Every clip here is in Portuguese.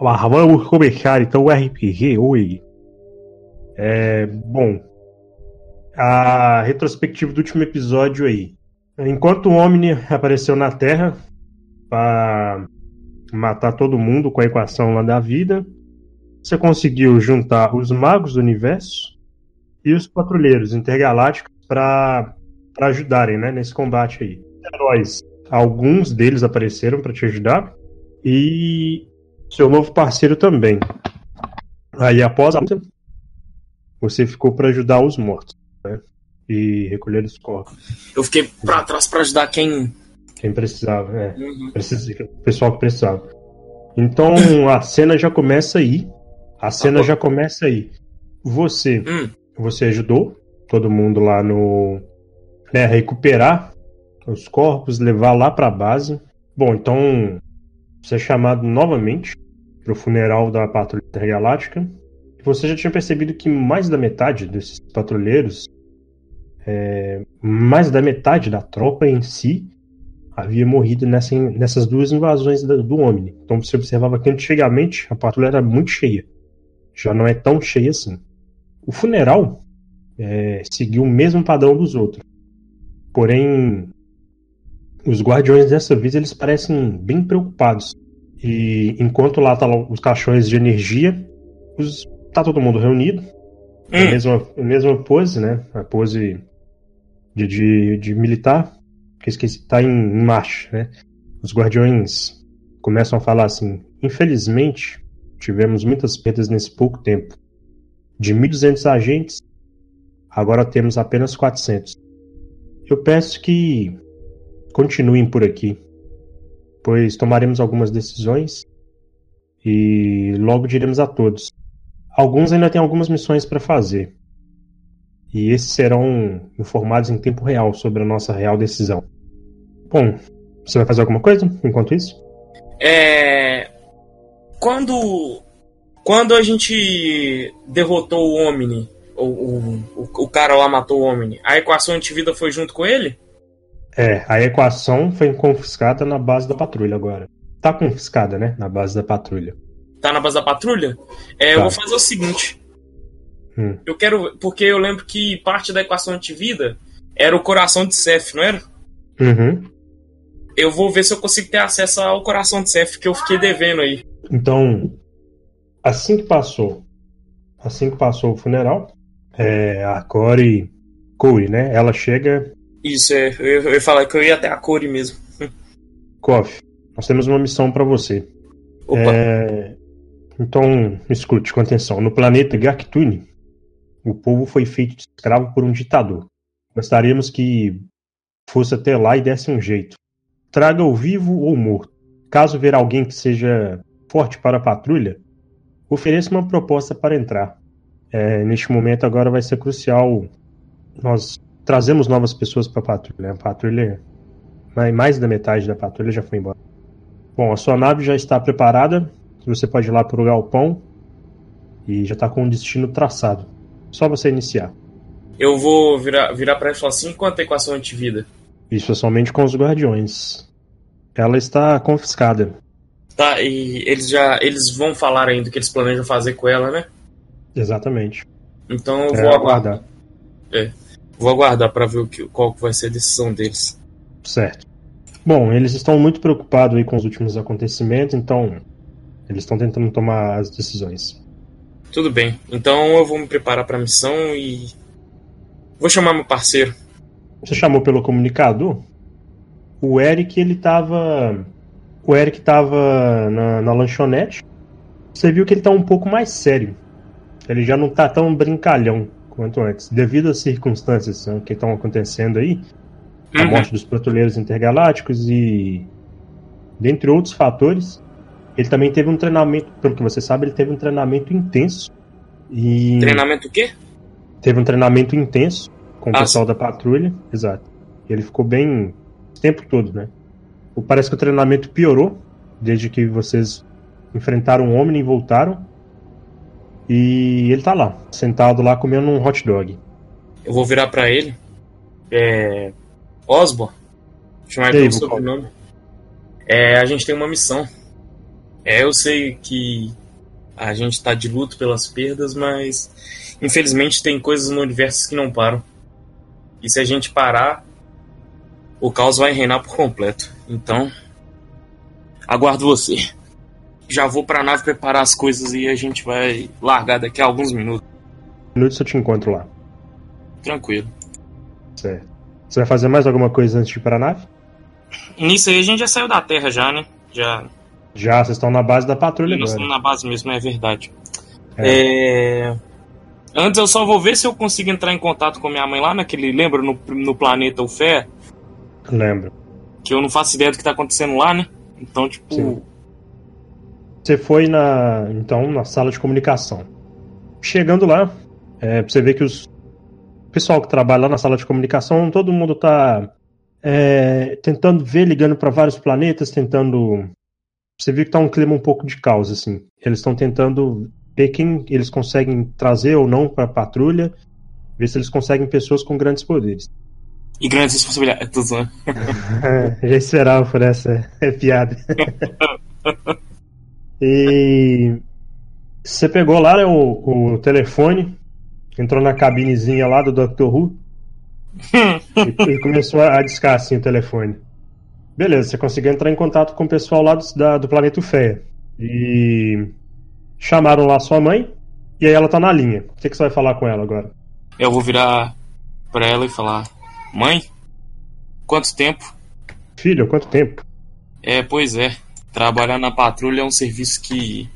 Mas vamos começar então o RPG hoje. É, bom, a retrospectiva do último episódio aí. Enquanto o Omni apareceu na Terra para matar todo mundo com a equação lá da vida, você conseguiu juntar os magos do universo e os patrulheiros intergalácticos para ajudarem né, nesse combate aí. Heróis, alguns deles apareceram para te ajudar e seu novo parceiro também. Aí após a luta, você ficou para ajudar os mortos né, e recolher os corpos. Eu fiquei para trás para ajudar quem quem precisava, é. Uhum. o pessoal que precisava. Então a cena já começa aí. A cena ah, já começa aí. Você, hum. você ajudou todo mundo lá no, né, recuperar os corpos, levar lá para a base. Bom, então você é chamado novamente para o funeral da patrulha intergaláctica. Você já tinha percebido que mais da metade desses patrulheiros, é, mais da metade da tropa em si, havia morrido nessa, nessas duas invasões do, do Omni. Então você observava que antigamente a patrulha era muito cheia. Já não é tão cheia assim. O funeral é, seguiu o mesmo padrão dos outros. Porém, os guardiões dessa vez eles parecem bem preocupados. E enquanto lá tá os caixões de energia, os, tá todo mundo reunido. Hum. A, mesma, a mesma pose, né? A pose de, de, de militar que esqueci, tá em, em marcha, né? Os guardiões começam a falar assim: infelizmente, tivemos muitas perdas nesse pouco tempo. De 1.200 agentes, agora temos apenas 400. Eu peço que continuem por aqui, pois tomaremos algumas decisões e logo diremos a todos. Alguns ainda têm algumas missões para fazer, e esses serão informados em tempo real sobre a nossa real decisão. Bom, você vai fazer alguma coisa enquanto isso? É. Quando. Quando a gente derrotou o Omni, o, o, o cara lá matou o Omni, a equação antivida foi junto com ele? É, a equação foi confiscada na base da patrulha agora. Tá confiscada, né? Na base da patrulha. Tá na base da patrulha? É, tá. eu vou fazer o seguinte. Hum. Eu quero. Porque eu lembro que parte da equação antivida era o coração de Seth, não era? Uhum. Eu vou ver se eu consigo ter acesso ao coração de Seth que eu fiquei devendo aí. Então, assim que passou, assim que passou o funeral, é, a Corey, Corey, né? Ela chega. Isso, é, eu, eu ia falar que eu ia até a Corey mesmo. Koff, nós temos uma missão para você. Opa. É, então, escute com atenção. No planeta Gaktuni, o povo foi feito de escravo por um ditador. Gostaríamos que fosse até lá e desse um jeito. Traga-o vivo ou morto. Caso ver alguém que seja forte para a patrulha, ofereça uma proposta para entrar. É, neste momento agora vai ser crucial. Nós trazemos novas pessoas para a patrulha. A patrulha, mais da metade da patrulha já foi embora. Bom, a sua nave já está preparada. Você pode ir lá para o galpão e já está com o destino traçado. Só você iniciar. Eu vou virar, virar para ele e falar assim: quanto a equação antivida? Isso é somente com os guardiões. Ela está confiscada. Tá, e eles já. Eles vão falar ainda o que eles planejam fazer com ela, né? Exatamente. Então eu é, vou aguardar. É. Vou aguardar para ver o que, qual vai ser a decisão deles. Certo. Bom, eles estão muito preocupados aí com os últimos acontecimentos, então eles estão tentando tomar as decisões. Tudo bem. Então eu vou me preparar para a missão e vou chamar meu parceiro. Você chamou pelo comunicador? O Eric, ele tava. O Eric tava na, na lanchonete. Você viu que ele tá um pouco mais sério. Ele já não tá tão brincalhão quanto antes. Devido às circunstâncias né, que estão acontecendo aí, uhum. a morte dos patrulheiros intergalácticos e. dentre outros fatores, ele também teve um treinamento, pelo que você sabe, ele teve um treinamento intenso. E... Treinamento o quê? Teve um treinamento intenso com o ah, pessoal sim. da patrulha, exato. Ele ficou bem o tempo todo, né? Parece que o treinamento piorou desde que vocês enfrentaram um homem e voltaram. E ele tá lá, sentado lá comendo um hot dog. Eu vou virar para ele. É. Osborne. Chamar ele pelo sobrenome. É, a gente tem uma missão. É, eu sei que a gente tá de luto pelas perdas, mas infelizmente tem coisas no universo que não param. E se a gente parar, o caos vai reinar por completo. Então, aguardo você. Já vou pra nave preparar as coisas e a gente vai largar daqui a alguns minutos. Minutos eu te encontro lá. Tranquilo. Certo. Você vai fazer mais alguma coisa antes de ir pra nave? Nisso aí a gente já saiu da Terra já, né? Já. Já, vocês estão na base da patrulha Nós agora. estamos na base mesmo, é verdade. É. Antes eu só vou ver se eu consigo entrar em contato com minha mãe lá naquele. Lembra no, no planeta Ufé? Lembro. Que eu não faço ideia do que tá acontecendo lá, né? Então, tipo. Sim. Você foi na. Então, na sala de comunicação. Chegando lá, é, você vê que os. O pessoal que trabalha lá na sala de comunicação, todo mundo tá é, tentando ver, ligando para vários planetas, tentando. Você vê que tá um clima um pouco de caos, assim. Eles estão tentando ver quem eles conseguem trazer ou não para a patrulha, ver se eles conseguem pessoas com grandes poderes. E grandes responsabilidades. Zoando. Já esperava por essa é piada. e você pegou lá né, o, o telefone, entrou na cabinezinha lá do Dr. Who e, e começou a discar assim o telefone. Beleza, você conseguiu entrar em contato com o pessoal lá do, da, do planeta Feia. E chamaram lá sua mãe, e aí ela tá na linha. O que, que você vai falar com ela agora? Eu vou virar pra ela e falar: Mãe, quanto tempo? Filho, quanto tempo? É, pois é. Trabalhar na patrulha é um serviço que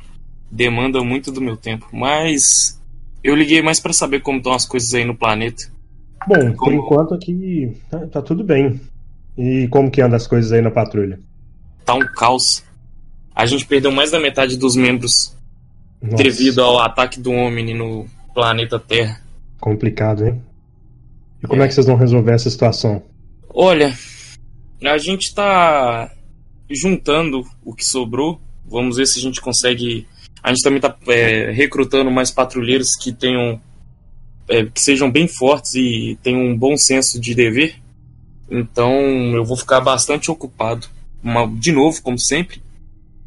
demanda muito do meu tempo, mas eu liguei mais para saber como estão as coisas aí no planeta. Bom, por enquanto aqui tá, tá, tudo bem. E como que anda as coisas aí na patrulha? Tá um caos. A gente perdeu mais da metade dos membros Nossa, devido ao ataque do Omni no planeta Terra. complicado, hein? E como É. é que vocês vão resolver essa situação? Olha, a gente tá juntando o que sobrou. Vamos ver se a gente consegue. A gente também tá é, recrutando mais patrulheiros que tenham. é, que sejam bem fortes e tenham um bom senso de dever. Então eu vou ficar bastante ocupado. Uma- de novo, como sempre.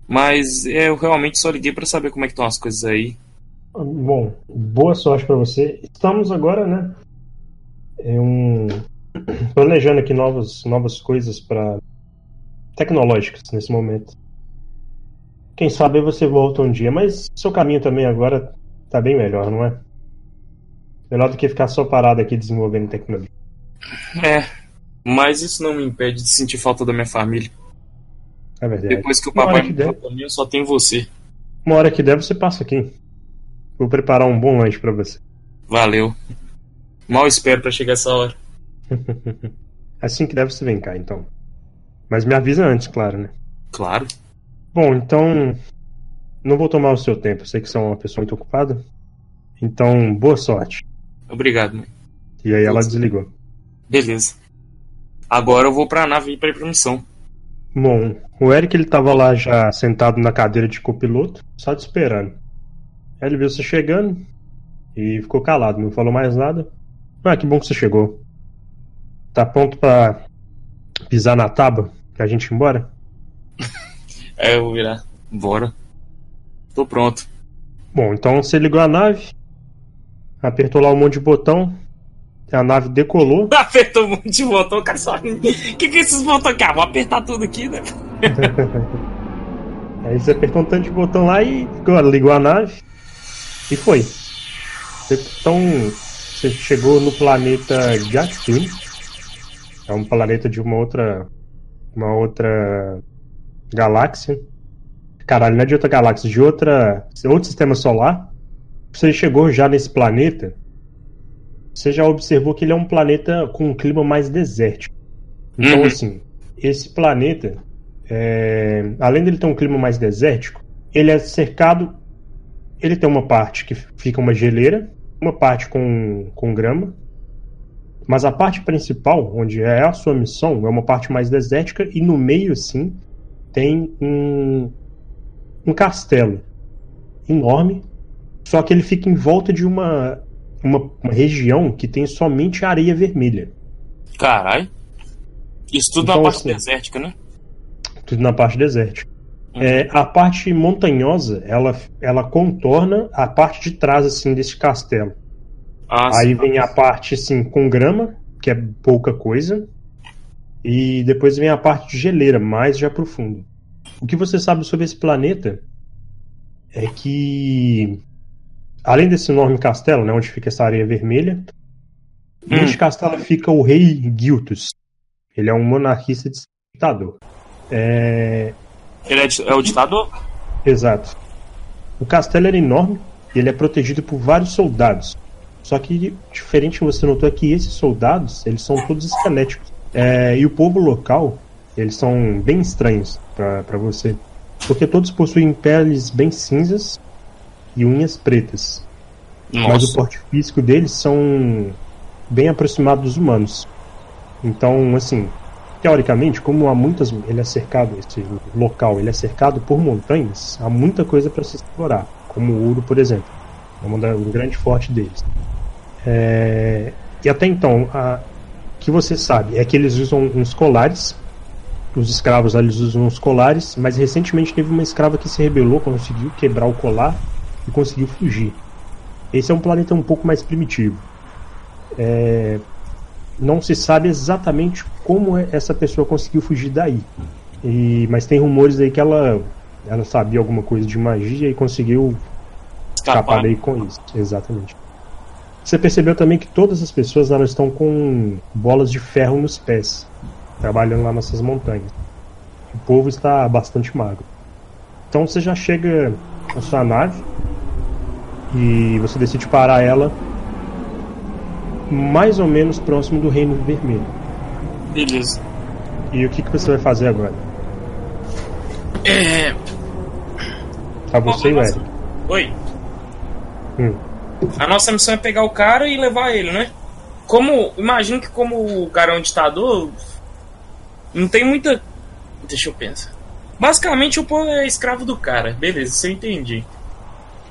Mas é, eu realmente só liguei para saber como é que estão as coisas aí. Bom, boa sorte pra você. Estamos agora, né? Em um planejando aqui novas novas coisas para tecnológicas nesse momento. Quem sabe você volta um dia, mas seu caminho também agora tá bem melhor, não é? Melhor do que ficar só parado aqui desenvolvendo tecnologia. É, mas isso não me impede de sentir falta da minha família. É verdade. Depois que o papai que der. também, eu só tenho você. Uma hora que der, você passa aqui. Vou preparar um bom lanche pra você. Valeu. Mal espero pra chegar essa hora. Assim que der, você vem cá, então. Mas me avisa antes, claro, né? Claro. Bom, então. Não vou tomar o seu tempo. Eu sei que você é uma pessoa muito ocupada. Então, boa sorte. Obrigado, mãe. E aí ela desligou. Beleza. Agora eu vou pra nave pra ir pra missão. Bom, o Eric ele tava lá já sentado na cadeira de copiloto, só te esperando. Aí ele viu você chegando e ficou calado, não falou mais nada. Ah, que bom que você chegou. Tá pronto pra pisar na tábua pra gente ir embora? É, eu vou virar. Bora. Tô pronto. Bom, então você ligou a nave, apertou lá um monte de botão, a nave decolou. Apertou um monte de botão, cara. Só... que que é esses botões? Ah, vou apertar tudo aqui, né? Aí você apertou um tanto de botão lá e ligou, ligou a nave e foi. Então você chegou no planeta Gatun. É um planeta de uma outra. Uma outra galáxia. Caralho, não é de outra galáxia, de outra. outro sistema solar. Você chegou já nesse planeta. Você já observou que ele é um planeta com um clima mais desértico. Então, Uhum. assim, esse planeta é, além dele ter um clima mais desértico, ele é cercado. Ele tem uma parte que fica uma geleira, uma parte com, com grama, mas a parte principal, onde é a sua missão, é uma parte mais desértica e no meio, assim, tem um, um castelo enorme, só que ele fica em volta de uma, uma, uma região que tem somente areia vermelha. Caralho. Isso tudo Então, na parte assim- desértica, né? Tudo na parte desértica. É, a parte montanhosa, ela, ela contorna a parte de trás assim desse castelo. Ah, Aí sim. vem a parte assim com grama, que é pouca coisa, e depois vem a parte de geleira, mais já profundo. O que você sabe sobre esse planeta é que além desse enorme castelo, né, onde fica essa areia vermelha, hum. neste castelo fica o rei Giltus. Ele é um monarquista ditador. É, ele é, é o ditador? Exato. O castelo era enorme e ele é protegido por vários soldados. Só que, diferente você notou é que esses soldados, eles são todos esqueléticos. É, e o povo local, eles são bem estranhos para você. Porque todos possuem peles bem cinzas e unhas pretas. Nossa. Mas o porte físico deles são bem aproximados dos humanos. Então, assim, teoricamente, como há muitas, ele é cercado, esse local, ele é cercado por montanhas, há muita coisa para se explorar, como o ouro, por exemplo, é um grande forte deles. É, e até então, o que você sabe é que eles usam uns colares, os escravos eles usam uns colares, mas recentemente teve uma escrava que se rebelou, conseguiu quebrar o colar e conseguiu fugir. Esse é um planeta um pouco mais primitivo. É, não se sabe exatamente como é, essa pessoa conseguiu fugir daí. E, mas tem rumores aí que ela, ela sabia alguma coisa de magia e conseguiu escapar daí com isso. Exatamente. Você percebeu também que todas as pessoas elas estão com bolas de ferro nos pés, trabalhando lá nessas montanhas. O povo está bastante magro. Então você já chega na sua nave e você decide parar ela mais ou menos próximo do Reino Vermelho. Beleza. E o que, que você vai fazer agora? É. Tá você e o Eric. Oi. Hum. A nossa missão é pegar o cara e levar ele, né? Como. Imagino que como o cara é um ditador. Não tem muita. Deixa eu pensar. Basicamente o povo é escravo do cara. Beleza, isso eu entendi.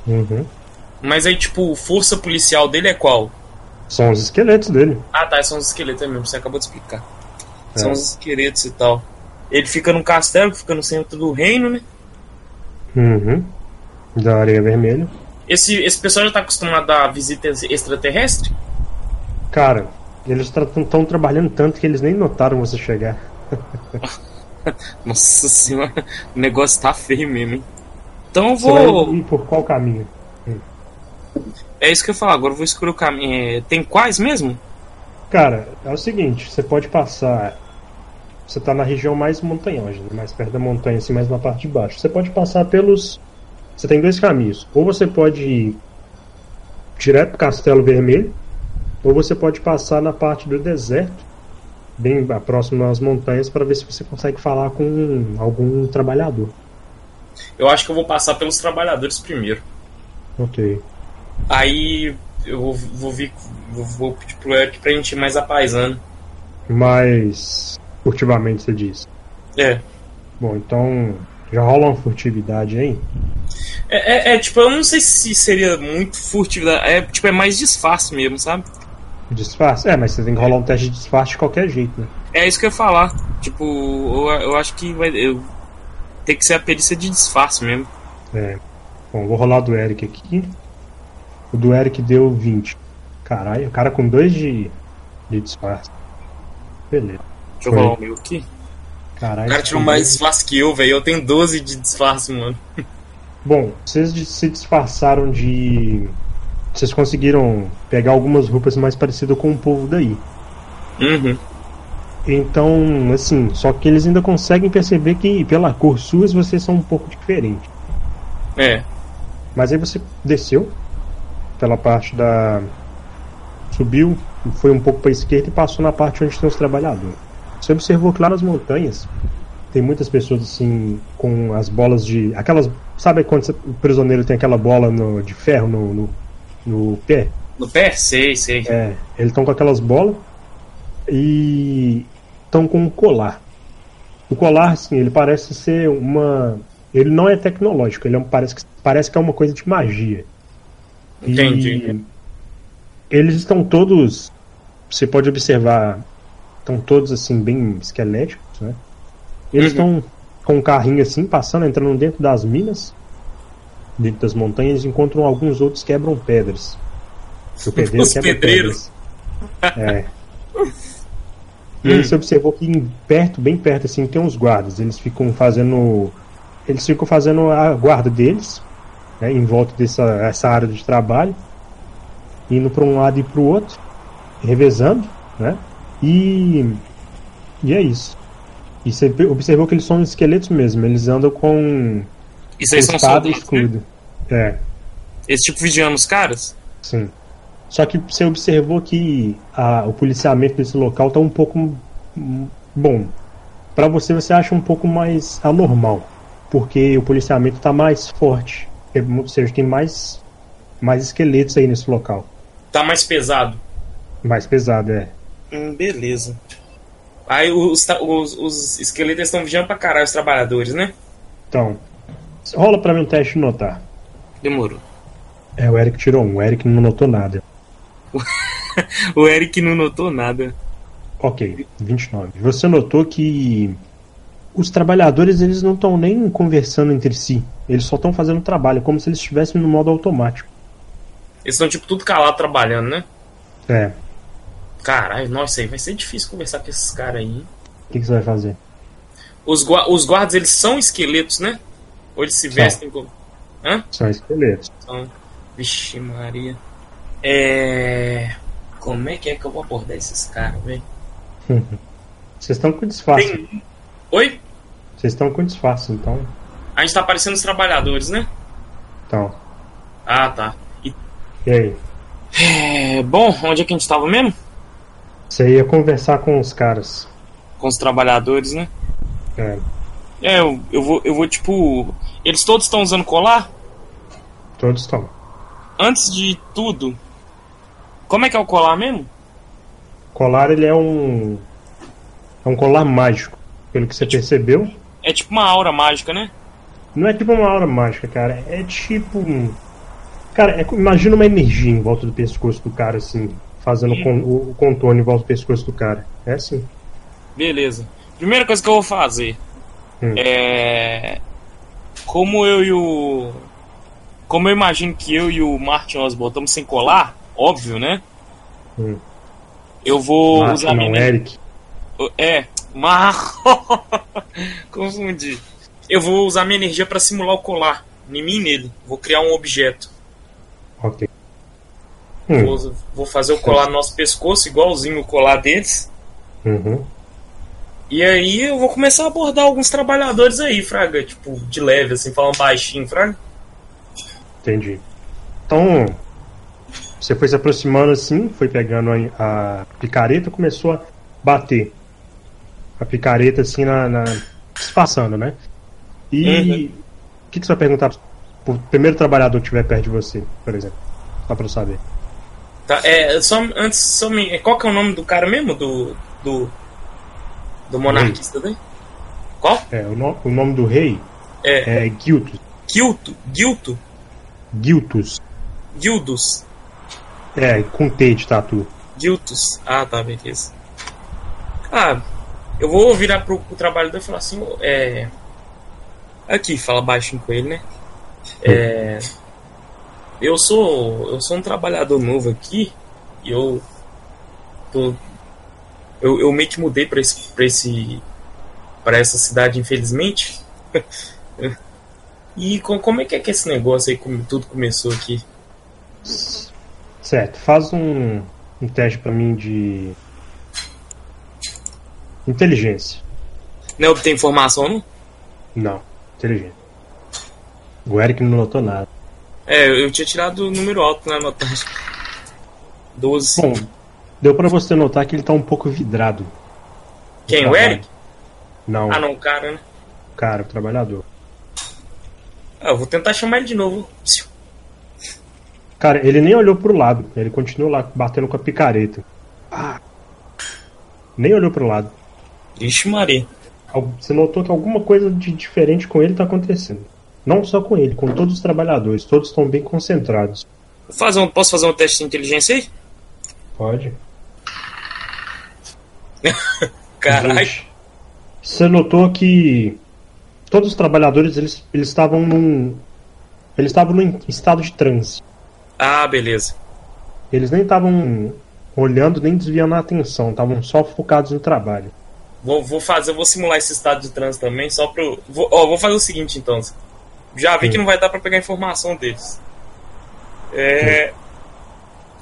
Uhum. Mas aí, tipo, força policial dele é qual? São os esqueletos dele. Ah, tá, são os esqueletos é mesmo, você acabou de explicar. É. São os esqueletos e tal. Ele fica num castelo fica no centro do reino, né? Uhum. Da areia vermelha. Esse, esse pessoal já tá acostumado a visita extraterrestre? Cara, eles estão trabalhando tanto que eles nem notaram você chegar. Nossa senhora, o negócio tá feio mesmo, hein? Então eu vou. Você vai ir por qual caminho? É isso que eu falo, agora eu vou escolher o caminho. É, tem quais mesmo? Cara, é o seguinte, você pode passar. Você tá na região mais montanhosa, né? mais perto da montanha, assim, mais na parte de baixo. Você pode passar pelos. Você tem dois caminhos. Ou você pode ir direto pro Castelo Vermelho, ou você pode passar na parte do deserto, bem próximo às montanhas, para ver se você consegue falar com algum trabalhador. Eu acho que eu vou passar pelos trabalhadores primeiro. Ok. Aí eu vou, vou, vir, vou, vou pedir pro Eric pra gente ir mais apaisando. Mais furtivamente, você diz? É. Bom, então já rola uma furtividade aí? É, é, é, tipo, eu não sei se seria muito furtividade. É, tipo, é mais disfarce mesmo, sabe? Disfarce? É, mas você tem que rolar um teste de disfarce de qualquer jeito, né? É isso que eu ia falar. Tipo, eu, eu acho que vai. Eu, tem que ser a perícia de disfarce mesmo. É. Bom, vou rolar do Eric aqui. O do Eric deu 20. Caralho, o cara com 2 de, de disfarce. Beleza. Deixa eu rolar o meu aqui. Caralho. O cara tirou mais disfarce que eu, velho. Eu tenho 12 de disfarce, mano. Bom, vocês se disfarçaram de. Vocês conseguiram pegar algumas roupas mais parecidas com o povo daí. Uhum. Então, assim, só que eles ainda conseguem perceber que pela cor suas vocês são um pouco diferentes. É. Mas aí você desceu, pela parte da. Subiu, foi um pouco para a esquerda e passou na parte onde tem os trabalhadores. Você observou que lá nas montanhas tem muitas pessoas assim com as bolas de. aquelas. Sabe quando o prisioneiro tem aquela bola no, de ferro no, no, no pé? No pé? Sei, sei. É, eles estão com aquelas bolas e estão com um colar. O colar, assim, ele parece ser uma. Ele não é tecnológico, ele é um, parece, que, parece que é uma coisa de magia. Entendi. E eles estão todos. Você pode observar. Estão todos assim, bem esqueléticos, né? Eles uhum. estão com um carrinho assim, passando, entrando dentro das minas, dentro das montanhas, encontram alguns outros quebram pedras. O pedreiro Os quebra pedreiros. pedras. É. E você observou que perto, bem perto, assim, tem uns guardas. Eles ficam fazendo. Eles ficam fazendo a guarda deles, né, em volta dessa essa área de trabalho, indo para um lado e para o outro, revezando, né? E. E é isso. E você observou que eles são esqueletos mesmo, eles andam com. Isso aí são soldados. Escudo. Né? É. Esse tipo vigiando os caras? Sim. Só que você observou que a, o policiamento desse local está um pouco bom. Para você, você acha um pouco mais anormal, porque o policiamento está mais forte. Ou seja, tem mais, mais esqueletos aí nesse local. Tá mais pesado. Mais pesado, é. Hum, beleza. Aí os, os, os esqueletos estão vigiando pra caralho os trabalhadores, né? Então. Rola pra mim um teste de notar. Demorou. É, o Eric tirou um. O Eric não notou nada. o Eric não notou nada. Ok, 29. Você notou que os trabalhadores eles não estão nem conversando entre si. Eles só estão fazendo trabalho, como se eles estivessem no modo automático. Eles estão tipo tudo calado trabalhando, né? É. Caralho, nossa, aí vai ser difícil conversar com esses caras aí. O que, que, você vai fazer? Os, os guardas, eles são esqueletos, né? Ou eles se vestem como. Hã? São esqueletos. São. Vixe, Maria. É. Como é que é que eu vou abordar esses caras, velho? Vocês estão com disfarce. Tem... Oi? Vocês estão com disfarce, então. A gente tá aparecendo os trabalhadores, né? Então. Ah, tá. E, e aí? É... Bom, onde é que a gente tava mesmo? Você ia conversar com os caras. Com os trabalhadores, né? É. É, eu, eu, vou, eu vou tipo. Eles todos estão usando colar? Todos estão. Antes de tudo, como é que é o colar mesmo? Colar ele é um. É um colar mágico, pelo que você é tipo, percebeu. É tipo uma aura mágica, né? Não é tipo uma aura mágica, cara. É tipo. Cara, é, imagina uma energia em volta do pescoço do cara, assim fazendo o contorno em volta do pescoço do cara. É assim. Beleza. Primeira coisa que eu vou fazer hum. é. Como eu e o. Como eu imagino que eu e o Martin Osborne estamos sem colar, óbvio, né? Hum. Eu vou Martin, usar não, minha. Eric. É, Mar. Confundi. Eu vou usar minha energia para simular o colar. Em mim e nele. Vou criar um objeto. Ok. Hum. Vou, vou, fazer o colar no nosso pescoço, igualzinho o colar deles. Uhum. E aí eu vou começar a abordar alguns trabalhadores aí, Fraga, tipo, de leve, assim, falando baixinho, Fraga. Entendi. Então, você foi se aproximando assim, foi pegando a, a picareta começou a bater. A picareta assim na. na passando, né? E uhum. o uhum. que, que você vai perguntar pro primeiro trabalhador que estiver perto de você, por exemplo? Só pra eu saber. Tá, é, só, antes, só me, é, qual que é o nome do cara mesmo? Do. Do, do monarquista daí? Qual? É, o, no, o nome do rei é, é Giltus. Gilto? Gilto? Giltus. Gildus. É, com T de tatu. Giltus. Ah, tá, beleza. Ah, eu vou virar pro, pro trabalho dele e falar assim, é. Aqui, fala baixinho com ele, né? É. Eu sou eu sou um trabalhador novo aqui e eu tô eu, eu meio que mudei para esse para esse para essa cidade infelizmente. e com, como é que é que esse negócio aí como tudo começou aqui? Certo, faz um, um teste para mim de inteligência. Não obtém informação não? Não, inteligência. O Eric não notou nada. É, eu tinha tirado o número alto na notagem. 12. Bom, deu pra você notar que ele tá um pouco vidrado. Quem? O Eric? Não. Ah, não, o cara, né? O cara, o trabalhador. Ah, eu vou tentar chamar ele de novo. Cara, ele nem olhou pro lado. Ele continuou lá batendo com a picareta. Ah. Nem olhou pro lado. Ixi, Maria. Você notou que alguma coisa de diferente com ele tá acontecendo. Não só com ele, com todos os trabalhadores. Todos estão bem concentrados. Fazer um, posso fazer um teste de inteligência aí? Pode. Caralho. Você notou que todos os trabalhadores eles, eles estavam num eles estavam num estado de transe. Ah, beleza. Eles nem estavam olhando nem desviando a atenção, estavam só focados no trabalho. Vou, vou fazer, vou simular esse estado de transe também, só pro. Vou, ó, vou fazer o seguinte então. Já vi Sim. que não vai dar para pegar informação deles. É,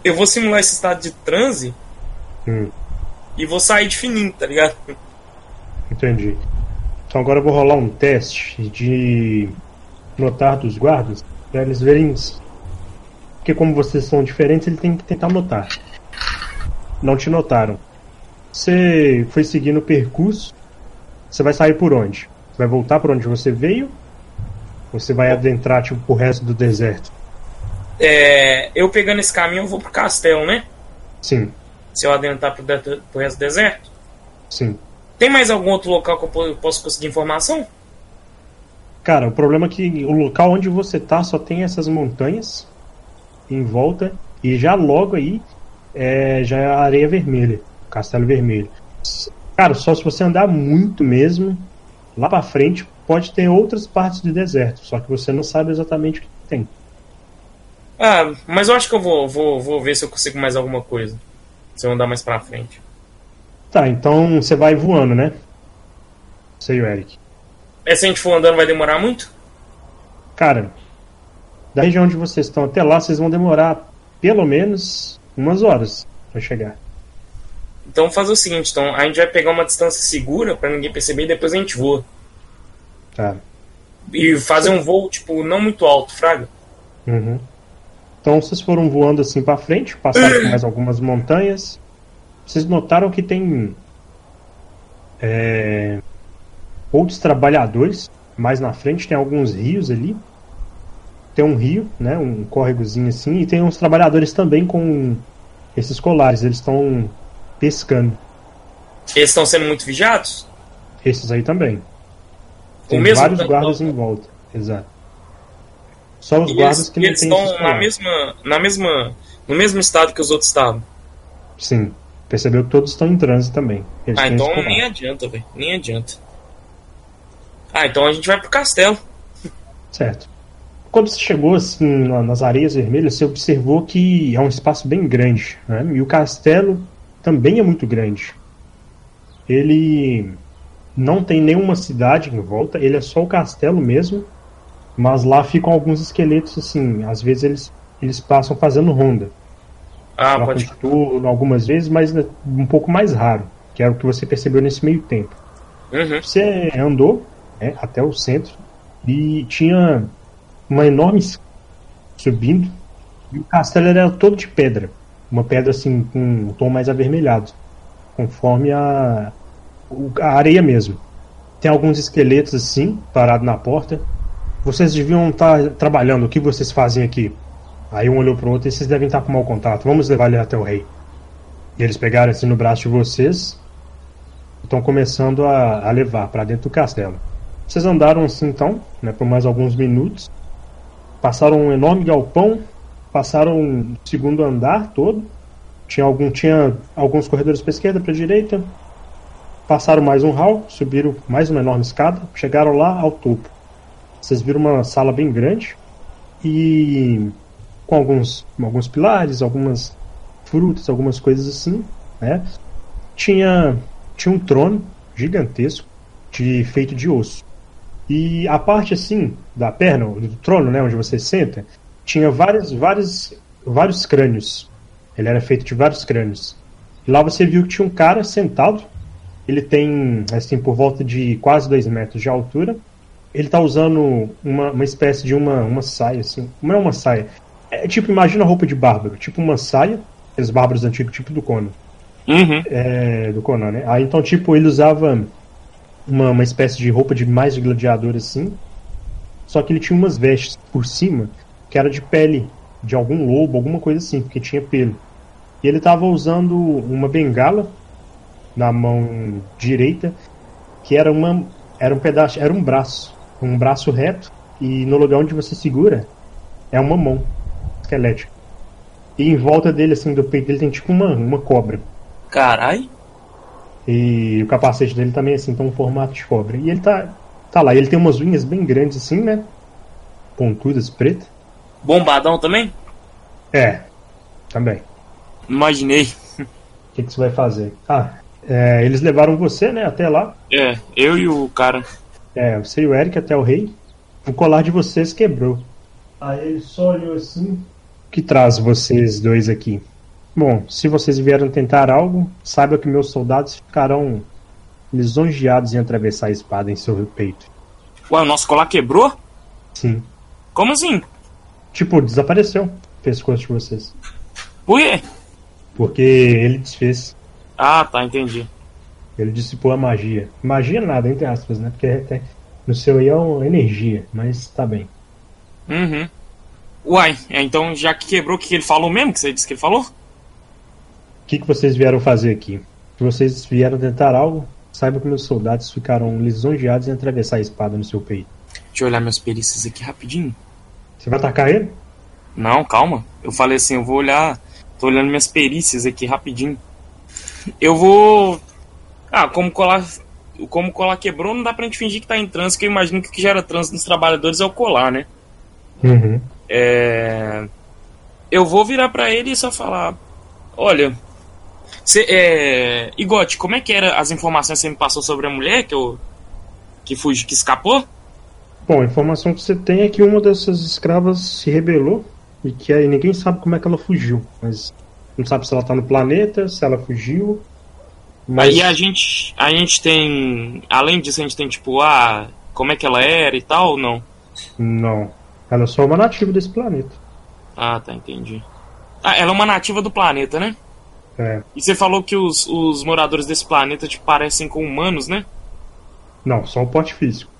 eu vou simular esse estado de transe hum. e vou sair de fininho, tá ligado? Entendi. Então agora eu vou rolar um teste de notar dos guardas para eles verem. Porque como vocês são diferentes, ele tem que tentar notar. Não te notaram. Você foi seguindo o percurso. Você vai sair por onde? Você vai voltar por onde você veio? Você vai adentrar tipo pro resto do deserto? É, eu pegando esse caminho, eu vou pro castelo, né? Sim. Se eu adentrar pro, pro resto do deserto? Sim. Tem mais algum outro local que eu posso conseguir informação? Cara, o problema é que o local onde você tá só tem essas montanhas em volta e já logo aí é, já é a areia vermelha, castelo vermelho. Cara, só se você andar muito mesmo, lá para frente pode ter outras partes do deserto, só que você não sabe exatamente o que tem. Ah, mas eu acho que eu vou, vou, vou ver se eu consigo mais alguma coisa. Se eu andar mais pra frente. Tá, então você vai voando, né? Sei o Eric. É, se a gente for andando, vai demorar muito? Cara, da região onde vocês estão até lá, vocês vão demorar pelo menos umas horas para chegar. Então fazer o seguinte, então a gente vai pegar uma distância segura para ninguém perceber e depois a gente voa. Tá. E fazer um voo, tipo, não muito alto, fraga. Uhum. Então vocês foram voando assim para frente, passaram por mais algumas montanhas. Vocês notaram que tem é, outros trabalhadores mais na frente, tem alguns rios ali. Tem um rio, né, um córregozinho assim, e tem uns trabalhadores também com esses colares, eles estão pescando. Eles estão sendo muito vigiados? Esses aí também. Tem vários guardas em volta, exato. Só os e guardas eles, que não eles estão na mesma, na mesma, no mesmo estado que os outros estavam. Sim. Percebeu que todos estão em transe também. Eles ah, então nem adianta, velho. Nem adianta. Ah, então a gente vai pro castelo. Certo. Quando você chegou assim nas areias vermelhas, você observou que é um espaço bem grande, né? E o castelo também é muito grande. Ele não tem nenhuma cidade em volta, ele é só o castelo mesmo mas lá ficam alguns esqueletos assim, às vezes eles, eles passam fazendo ronda. Ah, pode. Turno, algumas vezes, mas é um pouco mais raro, que era o que você percebeu nesse meio tempo. Uhum. Você andou né, até o centro e tinha uma enorme subindo e o castelo era todo de pedra, uma pedra assim com um tom mais avermelhado, conforme a, a areia mesmo. Tem alguns esqueletos assim parados na porta, vocês deviam estar tá trabalhando, o que vocês fazem aqui? Aí um olhou pro outro e vocês devem estar tá com mau contato, vamos levar ele até o rei. E eles pegaram assim no braço de vocês estão começando a, a levar para dentro do castelo. Vocês andaram assim então, né, por mais alguns minutos, passaram um enorme galpão, passaram o segundo andar todo, tinha, algum, tinha alguns corredores para esquerda, para direita, passaram mais um hall, subiram mais uma enorme escada, chegaram lá ao topo. Vocês viram uma sala bem grande e com alguns, alguns pilares, algumas frutas, algumas coisas assim, né? Tinha, tinha um trono gigantesco de feito de osso. E a parte assim da perna, do trono, né, onde você senta, tinha vários, vários, vários crânios. Ele era feito de vários crânios. E lá você viu que tinha um cara sentado. Ele tem, assim, por volta de quase dois metros de altura ele tá usando uma, uma espécie de uma, uma saia, assim. Não é uma saia. É tipo, imagina a roupa de bárbaro, tipo uma saia, aqueles bárbaros antigos, tipo do Conan. Uhum. É, do Conan, né? Aí então, tipo, ele usava uma, uma espécie de roupa de mais de gladiador, assim. Só que ele tinha umas vestes por cima que era de pele de algum lobo, alguma coisa assim, porque tinha pelo. E ele tava usando uma bengala na mão direita, que era uma era um pedaço, era um braço um braço reto e no lugar onde você segura é uma mão esquelética. E em volta dele, assim, do peito dele tem tipo uma, uma cobra. Carai! E o capacete dele também, assim, tem um formato de cobra. E ele tá, Tá lá, ele tem umas unhas bem grandes assim, né? Pontudas, preta. Bombadão também? É, também. Imaginei. O que, que você vai fazer? Ah, é, eles levaram você, né, até lá. É, eu e o cara. É, você e o Eric até o rei. O colar de vocês quebrou. Aí ele só olhou assim. O que traz vocês dois aqui? Bom, se vocês vieram tentar algo, saiba que meus soldados ficarão lisonjeados em atravessar a espada em seu peito. Ué, o nosso colar quebrou? Sim. Como assim? Tipo, desapareceu pescoço de vocês. Por quê? Porque ele desfez. Ah, tá, entendi. Ele dissipou a magia. Magia nada, entre aspas, né? Porque até no seu aí é uma energia, mas tá bem. Uhum. Uai, é, então já que quebrou, o que ele falou mesmo? Que você disse que ele falou? O que, que vocês vieram fazer aqui? Se vocês vieram tentar algo, saiba que meus soldados ficaram lisonjeados em atravessar a espada no seu peito. Deixa eu olhar meus perícias aqui rapidinho. Você vai atacar ele? Não, calma. Eu falei assim, eu vou olhar. Tô olhando minhas perícias aqui rapidinho. Eu vou. Ah, como colar. Como colar quebrou, não dá pra gente fingir que tá em trânsito, que eu imagino que o que gera trânsito nos trabalhadores é o colar, né? Uhum. É... Eu vou virar para ele e só falar: Olha, Cê, é... Igote, como é que era as informações que você me passou sobre a mulher que eu que fugiu, que escapou? Bom, a informação que você tem é que uma dessas escravas se rebelou e que aí ninguém sabe como é que ela fugiu, mas não sabe se ela tá no planeta, se ela fugiu. Mas... Aí a gente, a gente tem, além disso, a gente tem tipo, ah, como é que ela era e tal, ou não? Não, ela é só uma nativa desse planeta. Ah, tá, entendi. Ah, ela é uma nativa do planeta, né? É. E você falou que os, os moradores desse planeta te tipo, parecem com humanos, né? Não, só o porte físico.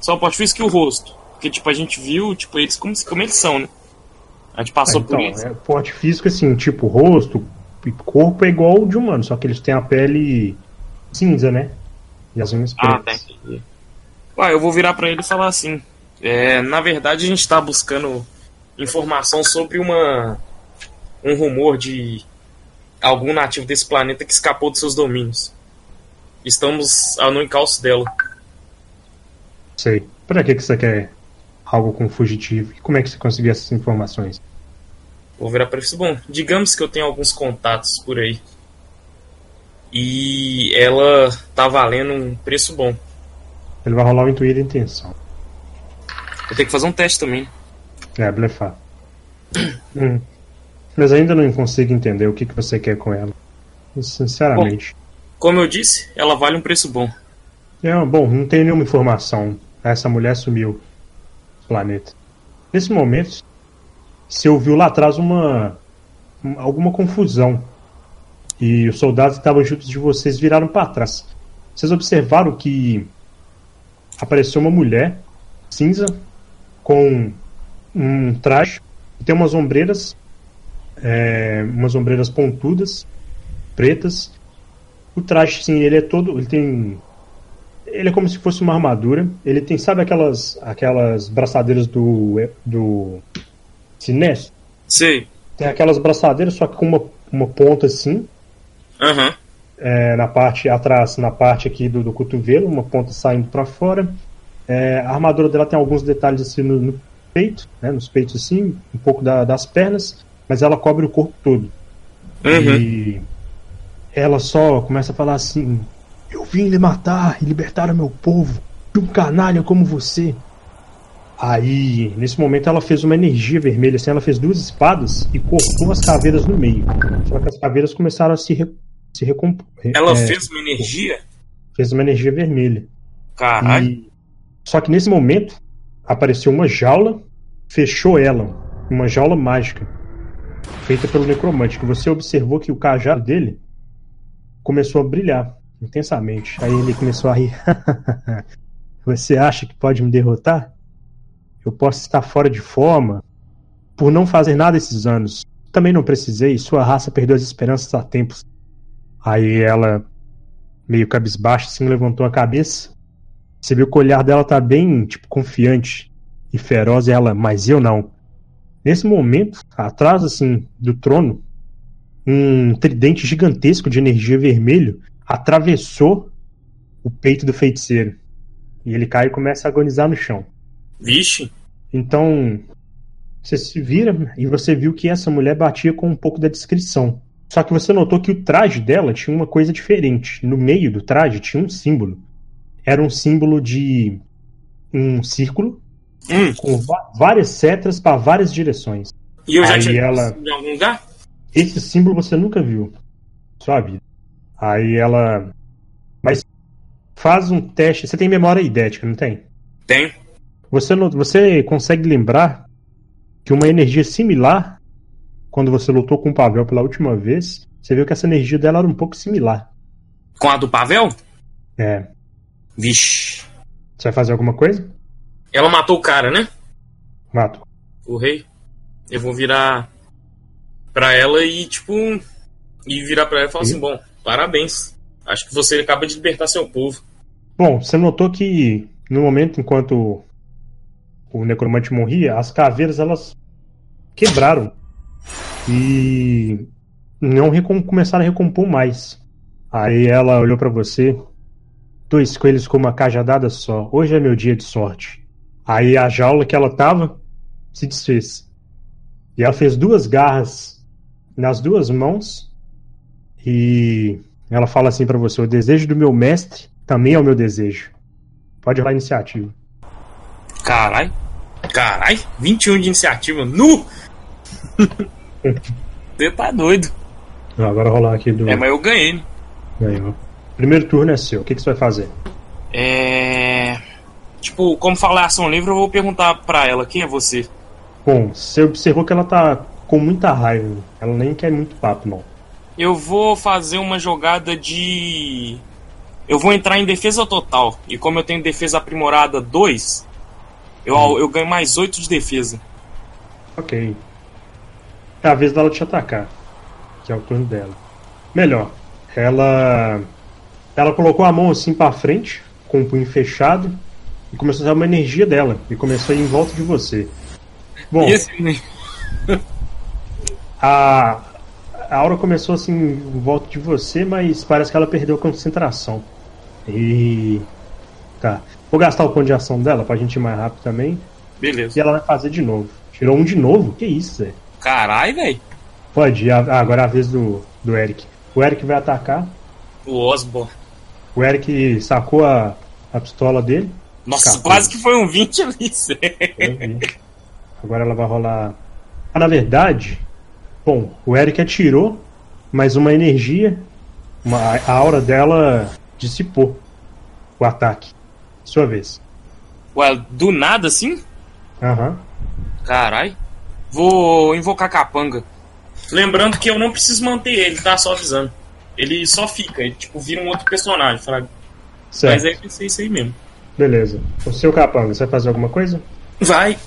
Só o porte físico e o rosto. Porque, tipo, a gente viu, tipo, eles como, como eles são, né? A gente passou é, então, por isso. É, porte físico, assim, tipo, rosto e corpo é igual de humano, só que eles têm a pele cinza, né? E as unhas pretas. Ah, tá. Ué, eu vou virar para ele e falar assim. É, na verdade, a gente tá buscando informação sobre uma um rumor de algum nativo desse planeta que escapou dos seus domínios. Estamos no encalço dela. Sei. Para que, que você quer algo com fugitivo? E como é que você conseguiu essas informações? Vou virar para isso. Bom, digamos que eu tenho alguns contatos por aí. E ela tá valendo um preço bom. Ele vai rolar o intuir de intenção. Vou ter que fazer um teste também. É, blefar. hum. Mas ainda não consigo entender o que, que você quer com ela. Sinceramente. Bom, como eu disse, ela vale um preço bom. É, bom, não tenho nenhuma informação. Essa mulher sumiu do planeta. Nesse momento, se ouviu lá atrás uma alguma confusão. E os soldados que estavam juntos de vocês viraram para trás. Vocês observaram que apareceu uma mulher cinza com um traje tem umas ombreiras é, umas ombreiras pontudas, pretas. O traje, sim, ele é todo. Ele tem. Ele é como se fosse uma armadura. Ele tem, sabe aquelas aquelas braçadeiras do. do. Sinestro? Sim. Tem aquelas braçadeiras, só que com uma, uma ponta assim. Aham. Uhum. É, na parte atrás, na parte aqui do, do cotovelo, uma ponta saindo para fora. É, a armadura dela tem alguns detalhes assim no, no peito, né, nos peitos assim, um pouco da, das pernas mas ela cobre o corpo todo. Uhum. E ela só começa a falar assim: Eu vim lhe matar e libertar o meu povo de um canalha como você. Aí, nesse momento, ela fez uma energia vermelha, assim, ela fez duas espadas e cortou as caveiras no meio. Só que as caveiras começaram a se, re, se recompor. Ela é, fez uma energia? Fez uma energia vermelha. Caralho. E, só que nesse momento, apareceu uma jaula, fechou ela. Uma jaula mágica feita pelo necromante, que você observou que o cajado dele começou a brilhar intensamente. Aí ele começou a rir. você acha que pode me derrotar? Eu posso estar fora de forma por não fazer nada esses anos. Também não precisei, sua raça perdeu as esperanças há tempos. Aí ela, meio cabisbaixa, assim, levantou a cabeça. Você viu que o olhar dela tá bem, tipo, confiante e feroz. E ela, mas eu não. Nesse momento, atrás assim do trono, um tridente gigantesco de energia vermelho atravessou o peito do feiticeiro. E ele cai e começa a agonizar no chão. Vixe! Então, você se vira e você viu que essa mulher batia com um pouco da descrição. Só que você notou que o traje dela tinha uma coisa diferente. No meio do traje tinha um símbolo. Era um símbolo de um círculo hum. com várias setas para várias direções. E eu já Aí tinha ela... em algum lugar? Esse símbolo você nunca viu. Sua vida. Aí ela. Mas faz um teste. Você tem memória idética, não tem? Tem. Você, você consegue lembrar que uma energia similar, quando você lutou com o Pavel pela última vez, você viu que essa energia dela era um pouco similar. Com a do Pavel? É. Vixe. Você vai fazer alguma coisa? Ela matou o cara, né? Mato. O rei. Eu vou virar pra ela e, tipo. E virar pra ela e falar e? assim: bom, parabéns. Acho que você acaba de libertar seu povo. Bom, você notou que no momento enquanto o necromante morria, as caveiras elas quebraram e não começaram a recompor mais. Aí ela olhou para você, dois coelhos com uma cajadada só. Hoje é meu dia de sorte. Aí a jaula que ela tava se desfez. E ela fez duas garras nas duas mãos e ela fala assim para você: o desejo do meu mestre também é o meu desejo. Pode rolar iniciativa. Carai. Carai. 21 de iniciativa. Nu! Você tá doido. Agora rolar aqui do. É, mas eu ganhei, né? Ganhou. Primeiro turno é seu. O que, que você vai fazer? É. Tipo, como falar ação livre, eu vou perguntar pra ela quem é você. Bom, você observou que ela tá com muita raiva. Ela nem quer muito papo, não. Eu vou fazer uma jogada de. Eu vou entrar em defesa total. E como eu tenho defesa aprimorada 2, eu, hum. eu ganho mais 8 de defesa. Ok. É a vez dela te atacar. Que é o turno dela. Melhor. Ela. Ela colocou a mão assim para frente, com o punho fechado, e começou a usar uma energia dela. E começou a ir em volta de você. Bom. Esse... a, a aura começou assim em volta de você, mas parece que ela perdeu a concentração. E. Tá. Vou gastar o ponto de ação dela pra gente ir mais rápido também. Beleza. E ela vai fazer de novo. Tirou um de novo? Que isso, Zé? Caralho, velho. Pode, ah, agora é a vez do, do Eric. O Eric vai atacar. O Osborne. O Eric sacou a, a pistola dele. Nossa, quase que foi um 20 ali, Zé. Agora ela vai rolar. Ah, na verdade, bom, o Eric atirou, mas uma energia, uma, a aura dela dissipou o ataque. Sua vez. Ué, do nada assim? Aham. Uhum. Carai. Vou invocar capanga. Lembrando que eu não preciso manter ele, tá? Só avisando. Ele só fica, ele tipo vira um outro personagem. Fala... Certo. Mas é pensei isso aí mesmo. Beleza. O seu capanga, você vai fazer alguma coisa? Vai.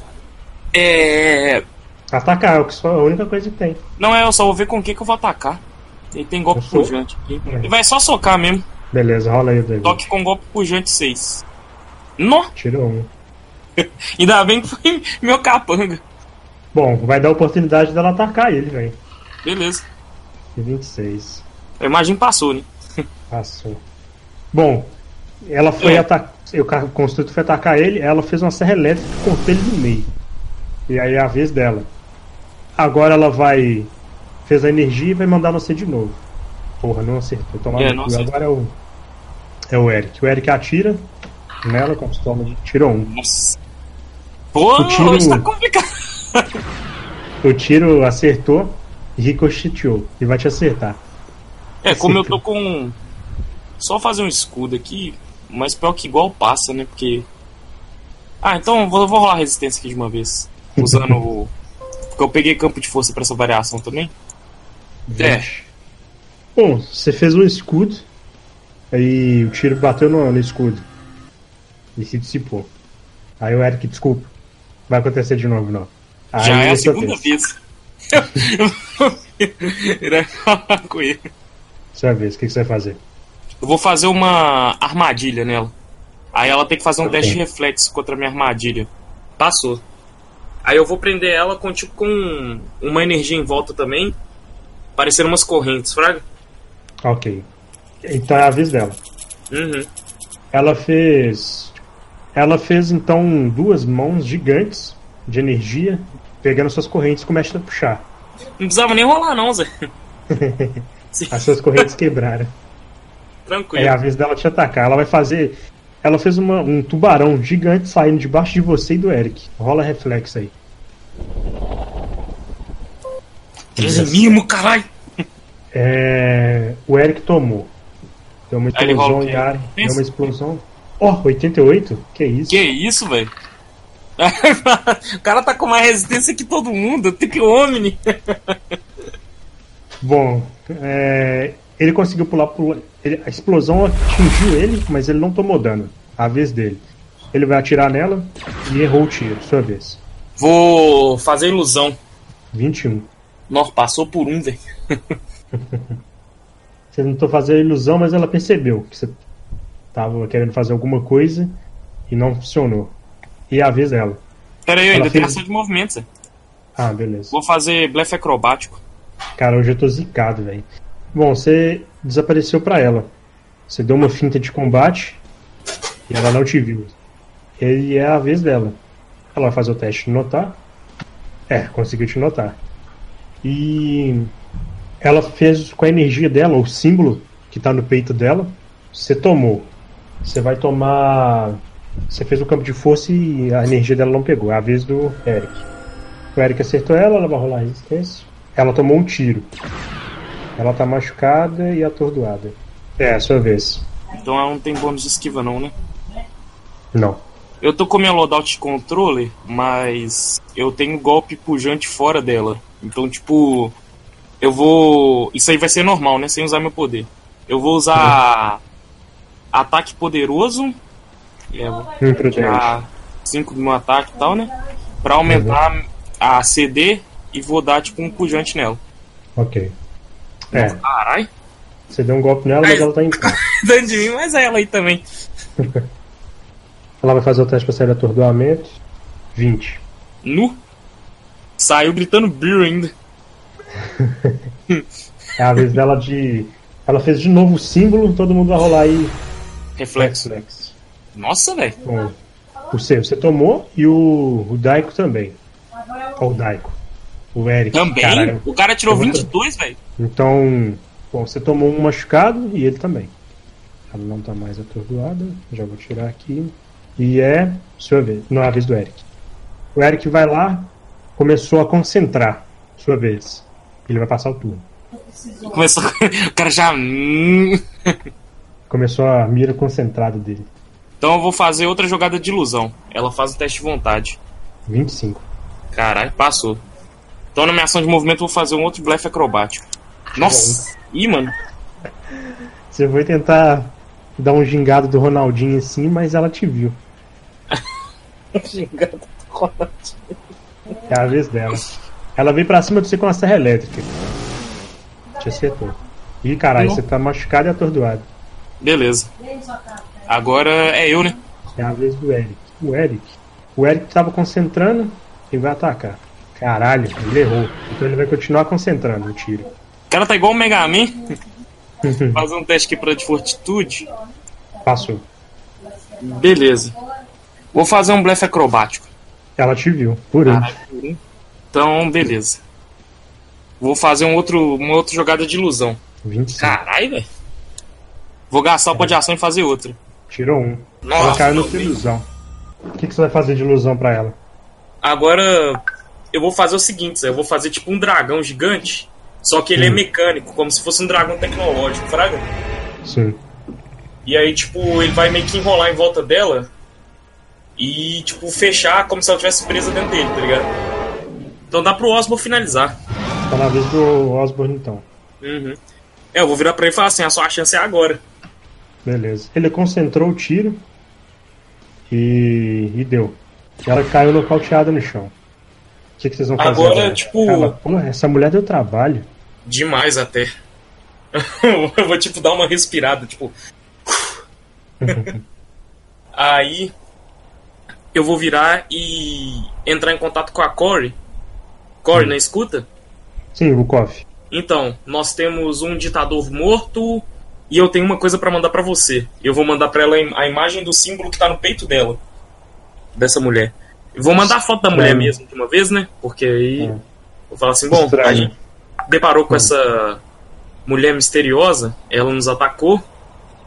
É. Atacar, é a única coisa que tem. Não, é, eu só vou ver com o que, que eu vou atacar. Ele tem golpe pujante aqui. É. Ele vai só socar mesmo. Beleza, rola aí, David. Toque com golpe pujante 6. Nó! Tirou um. Ainda bem que foi meu capanga. Bom, vai dar a oportunidade dela atacar ele, velho. Beleza. E 26. Eu imagino passou, né? Passou. Bom, ela foi é. atacar. O construto foi atacar ele, ela fez uma serra elétrica e cortou ele no meio. E aí é a vez dela. Agora ela vai. Fez a energia e vai mandar você de novo. Porra, não acertou. Toma é, não Agora é o. É o Eric. O Eric atira nela com a pistola de tiro 1. Nossa. Pô, o tiro... tá complicado. o tiro acertou e ricocheteou. E vai te acertar. É, como eu tô com. Só fazer um escudo aqui, mas pior que igual passa, né? Porque. Ah, então vou, vou rolar resistência aqui de uma vez. Usando o. Porque eu peguei campo de força para essa variação também. É. Bom, você fez um escudo. Aí o tiro bateu no, no escudo. E se dissipou. Aí o Eric, desculpa. Vai acontecer de novo, não. Aí Já é a segunda vez. Irá falar com ele. Sua vez, o que, que, você vai fazer? Eu vou fazer uma armadilha nela. Aí ela tem que fazer um okay. teste de reflexo contra a minha armadilha. Passou. Aí eu vou prender ela com tipo com uma energia em volta também. Parecendo umas correntes, fraga? Ok. Então é a vez dela. Uhum. Ela fez Ela fez então duas mãos gigantes de energia, pegando suas correntes e começa a puxar. Não precisava nem rolar, não, Zé. As suas correntes quebraram. Tranquilo. É a vez dela te atacar. Ela vai fazer. Ela fez uma, um tubarão gigante saindo debaixo de você e do Eric. Rola reflexo aí. 13 mimo, caralho! É, o Eric tomou. Deu uma explosão em ar. Deu uma explosão. Ó, 88? Que isso? Que isso, velho? o cara tá com mais resistência que todo mundo, tem que o Omni. Bom, é, ele conseguiu pular. pular ele- a explosão atingiu ele, mas ele não tomou dano. A vez dele. Ele vai atirar nela e errou o tiro, sua vez. Vou fazer ilusão. 21. Nossa, passou por um, velho. Você tentou fazer a ilusão, mas ela percebeu que você tava querendo fazer alguma coisa e não funcionou. E é a vez dela. Pera aí, eu ainda tenho fez- ação de movimento, Zé. Ah, beleza. Vou fazer blefe acrobático. Cara, hoje eu tô zicado, velho. Bom, você desapareceu pra ela. Você deu uma finta de combate e ela não te viu. E é a vez dela. Ela fazer o teste de notar. É, conseguiu te notar. E ela fez com a energia dela, o símbolo que tá no peito dela, você tomou. Você vai tomar. Você fez o campo de força e a energia dela não pegou. É a vez do Eric. O Eric acertou ela, ela vai rolar resistência. Ela tomou um tiro. Ela tá machucada e atordoada. É, a sua vez. Então ela não tem bônus de esquiva, não, né? Não. Eu tô com minha loadout de controle, mas eu tenho golpe pujante fora dela. Então, tipo, eu vou. Isso aí vai ser normal, né? Sem usar meu poder. Eu vou usar ataque poderoso. É, Um 10. tirar 5 do meu ataque e tal, né? Pra aumentar a CD e vou dar, tipo, um pujante nela. Ok. É, Carai, você deu um golpe nela, mas ela tá em pé. dando de mim, mas ela aí também. Ela vai fazer o teste pra sair do atordoamento. 20. Nu. Saiu gritando Beer ainda. É a vez dela de. Ela fez de novo o símbolo, todo mundo vai rolar aí. Reflexo. Reflex. Nossa, velho. O seu você tomou e o, o Daiko também. Ou o Daiko. O Eric. Também? caralho. O cara tirou Eu vou- 22, velho. Então, bom, você tomou um machucado e ele também. Ela não tá mais atordoada. Já vou tirar aqui. E é sua vez. Não é a vez do Eric. O Eric vai lá, começou a concentrar. Sua vez. Ele vai passar o turno. Começou. O cara já. hum. Começou a mira concentrada dele. Então eu vou fazer outra jogada de ilusão. Ela faz o teste de vontade. 25. Caralho, passou. Então na minha ação de movimento eu vou fazer um outro blefe acrobático. Nossa! Ih, mano. Você foi tentar dar um gingado do Ronaldinho assim, mas ela te viu. É a vez dela. Ela veio pra cima de você com a serra elétrica. Te acertou. Ih, caralho, você tá machucado e atordoado. Beleza. Agora é eu, né? É a vez do Eric. O Eric. O Eric tava concentrando e vai atacar. Caralho, ele errou. Então ele vai continuar concentrando o tiro. O cara tá igual o Mega Man. Fazer um teste aqui pra de fortitude. Passou. Beleza. Vou fazer um blefe acrobático. Ela te viu, por. Então, beleza. Vou fazer um outro, uma outra jogada de ilusão. 25. Caralho, velho. Vou gastar o pó de ação e fazer outra. Tirou um. ela Nossa, caiu no ilusão. O que, que você vai fazer de ilusão pra ela? Agora eu vou fazer o seguinte, eu vou fazer tipo um dragão gigante, só que ele é Hum. mecânico, como se fosse um dragão tecnológico, fraga? Sim. E aí, tipo, ele vai meio que enrolar em volta dela e, tipo, fechar como se ela tivesse presa dentro dele, tá ligado? Então dá pro Osmo finalizar. Tá na vez do Osborne então. Uhum. É, eu vou virar pra ele e falar assim, a sua chance é agora. Beleza. Ele concentrou o tiro e, e deu. Ela caiu nocauteada no chão. O que, que vocês vão fazer? Agora, tipo- Ela, Pô, essa mulher deu trabalho. Demais até. eu vou, tipo, dar uma respirada, tipo. Aí eu vou virar e entrar em contato com a Corey. Corey, Hum. na escuta? Sim, o Koff. Então, nós temos um ditador morto e eu tenho uma coisa pra mandar pra você. Eu vou mandar pra ela a imagem do símbolo que tá no peito dela. dessa mulher. Vou mandar a foto da mulher mesmo de uma vez, né? Porque aí é. vou falar assim, bom, Estranho. a gente deparou com hum. essa mulher misteriosa, ela nos atacou,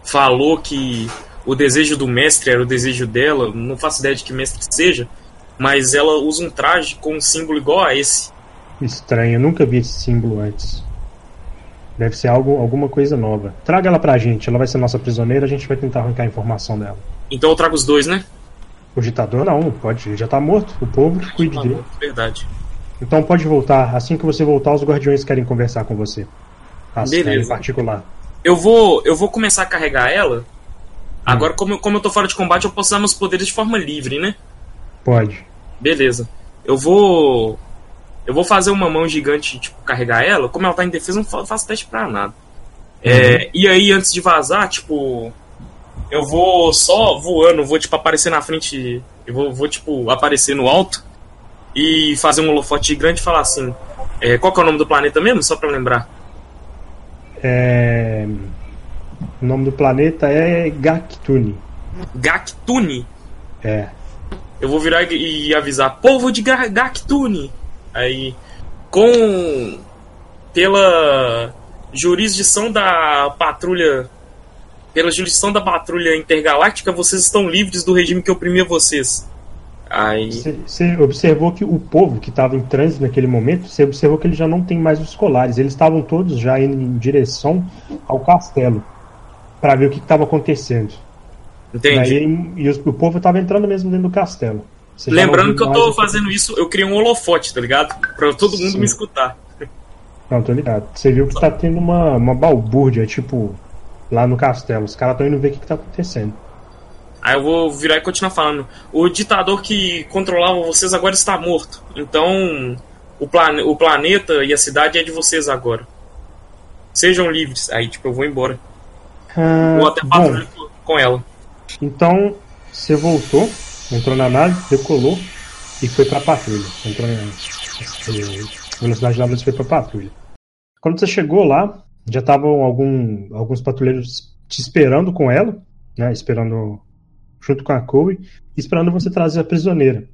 falou que o desejo do mestre era o desejo dela, não faço ideia de que mestre seja, mas ela usa um traje com um símbolo igual a esse. Estranho, eu nunca vi esse símbolo antes. Deve ser algo, alguma coisa nova. Traga ela pra gente, ela vai ser nossa prisioneira, a gente vai tentar arrancar a informação dela. Então eu trago os dois, né? O ditador não, pode, ele já tá morto, o povo que cuide tá dele. Morto, verdade. Então pode voltar, assim que você voltar, os guardiões querem conversar com você. Assim, Beleza. Em particular. Eu vou, eu vou começar a carregar ela. Hum. Agora, como, como eu tô fora de combate, eu posso usar meus poderes de forma livre, né? Pode. Beleza. Eu vou eu vou fazer uma mão gigante, tipo, carregar ela. Como ela tá em defesa, não faço teste pra nada. É, uhum. É, e aí, antes de vazar, tipo. Eu vou só voando, vou, tipo, aparecer na frente. Eu vou, vou tipo, aparecer no alto. E fazer um holofote gigante e falar assim. É, qual que é o nome do planeta mesmo? Só pra lembrar. É... O nome do planeta é Gaktuni. Gaktuni? É. Eu vou virar e avisar: Povo de Gaktuni! Aí, com pela jurisdição da patrulha pela jurisdição da patrulha intergaláctica, vocês estão livres do regime que oprimia vocês. Aí você observou que o povo que estava em trânsito naquele momento, você observou que eles já não tem mais os colares, eles estavam todos já indo em direção ao castelo para ver o que estava acontecendo. Entendi. Aí, e o, o povo estava entrando mesmo dentro do castelo. Você Lembrando que eu tô fazendo isso, eu criei um holofote, tá ligado? Pra todo mundo Sim. me escutar. Não, tô ligado. Você viu que tá tendo uma, uma balbúrdia, tipo, lá no castelo. Os caras estão indo ver o que, que tá acontecendo. Aí eu vou virar e continuar falando. O ditador que controlava vocês agora está morto. Então, o, plane o planeta e a cidade é de vocês agora. Sejam livres. Aí, tipo, eu vou embora. Ah, Ou até patrulha com ela. Então, você voltou entrou na nave, decolou e foi pra patrulha. Entrou na velocidade da luz foi pra patrulha. Quando você chegou lá, já estavam algum, alguns patrulheiros te esperando com ela, né, esperando junto com a Chloe, esperando você trazer a prisioneira.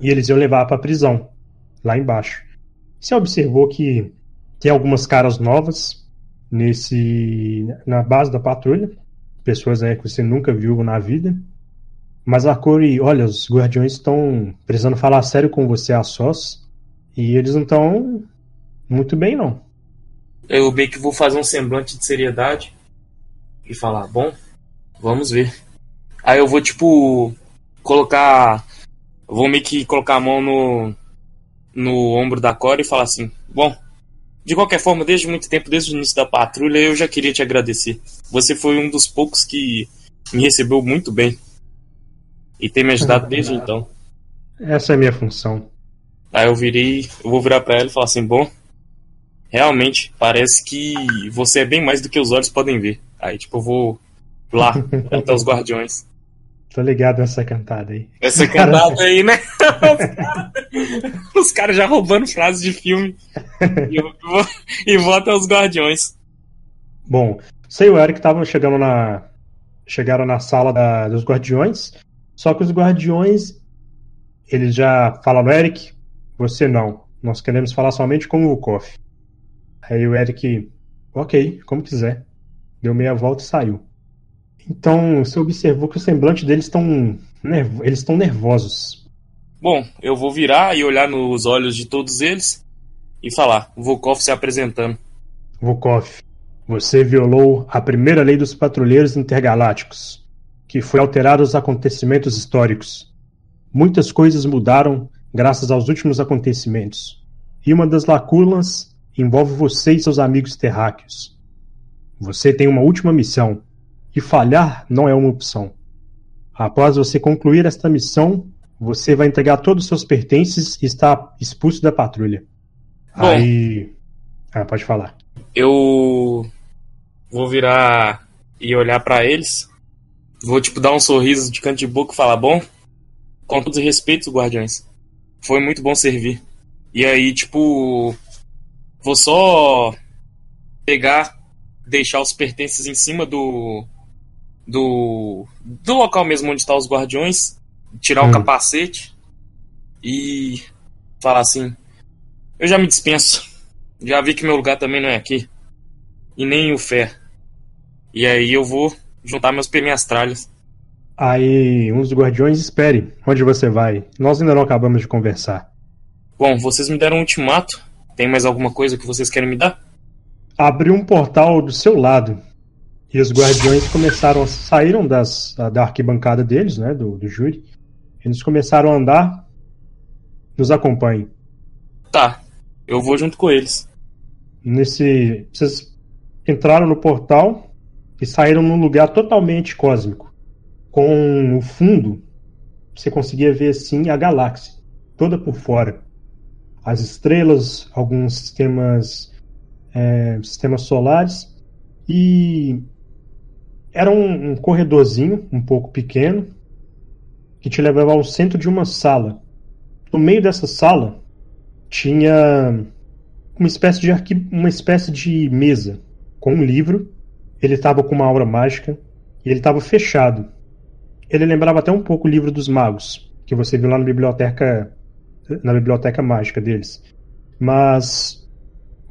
E eles iam levar para a prisão, lá embaixo. Você observou que tem algumas caras novas nesse na base da patrulha, pessoas aí que você nunca viu na vida. Mas a Corey, olha, os guardiões estão precisando falar sério com você a sós. E eles não estão muito bem, não. Eu bem que vou fazer um semblante de seriedade e falar, bom, vamos ver. Aí eu vou, tipo, colocar. vou meio que colocar a mão no, no ombro da Corey e falar assim: bom, de qualquer forma, desde muito tempo, desde o início da patrulha, eu já queria te agradecer. Você foi um dos poucos que me recebeu muito bem. E tem me ajudado desde então. Essa é a minha função. Aí eu virei, eu vou virar para ela e falar assim: bom, realmente, parece que você é bem mais do que os olhos podem ver. Aí, tipo, eu vou lá até os guardiões. Tô ligado nessa cantada aí. Essa cantada aí, né? Os caras cara já roubando frases de filme. E, eu vou, e vou até os guardiões. Bom, sei o Eric estavam chegando na. Chegaram na sala da, dos guardiões. Só que os guardiões, eles já falaram, Eric, você não. Nós queremos falar somente com o Koff. Aí o Eric, ok, como quiser. Deu meia volta e saiu. Então, você observou que o semblante deles estão eles estão nervosos. Bom, eu vou virar e olhar nos olhos de todos eles e falar, Volkov se apresentando. Volkov, você violou a primeira lei dos patrulheiros intergalácticos que foi alterado os acontecimentos históricos. Muitas coisas mudaram graças aos últimos acontecimentos. E uma das lacunas envolve você e seus amigos terráqueos. Você tem uma última missão, e falhar não é uma opção. Após você concluir esta missão, você vai entregar todos os seus pertences e está expulso da patrulha. Bom, Aí. Ah, pode falar. Eu vou virar e olhar para eles Vou, tipo, dar um sorriso de canto de boca e falar, bom, com todos os respeitos, guardiões. Foi muito bom servir. E aí, tipo, vou só pegar, deixar os pertences em cima do do do local mesmo onde estão tá os guardiões tirar hum. o capacete e falar assim: Eu já me dispenso. Já vi que meu lugar também não é aqui. E nem o fé. E aí eu vou juntar meus minhas tralhas. Aí, uns guardiões, espere. Onde você vai? Nós ainda não acabamos de conversar. Bom, vocês me deram um ultimato. Tem mais alguma coisa que vocês querem me dar? Abriu um portal do seu lado. E os guardiões começaram a saíram das, da arquibancada deles, né? Do, do júri. Eles começaram a andar. Nos acompanhem. Tá, eu vou junto com eles. Nesse. Vocês entraram no portal e saíram num lugar totalmente cósmico com o fundo, você conseguia ver assim a galáxia toda por fora. As estrelas, alguns sistemas, é, sistemas solares e era um, um corredorzinho um pouco pequeno que te levava ao centro de uma sala. No meio dessa sala tinha uma espécie de uma espécie de mesa com um livro. Ele estava com uma aura mágica e ele estava fechado. Ele lembrava até um pouco o livro dos magos, que você viu lá na biblioteca na biblioteca mágica deles. Mas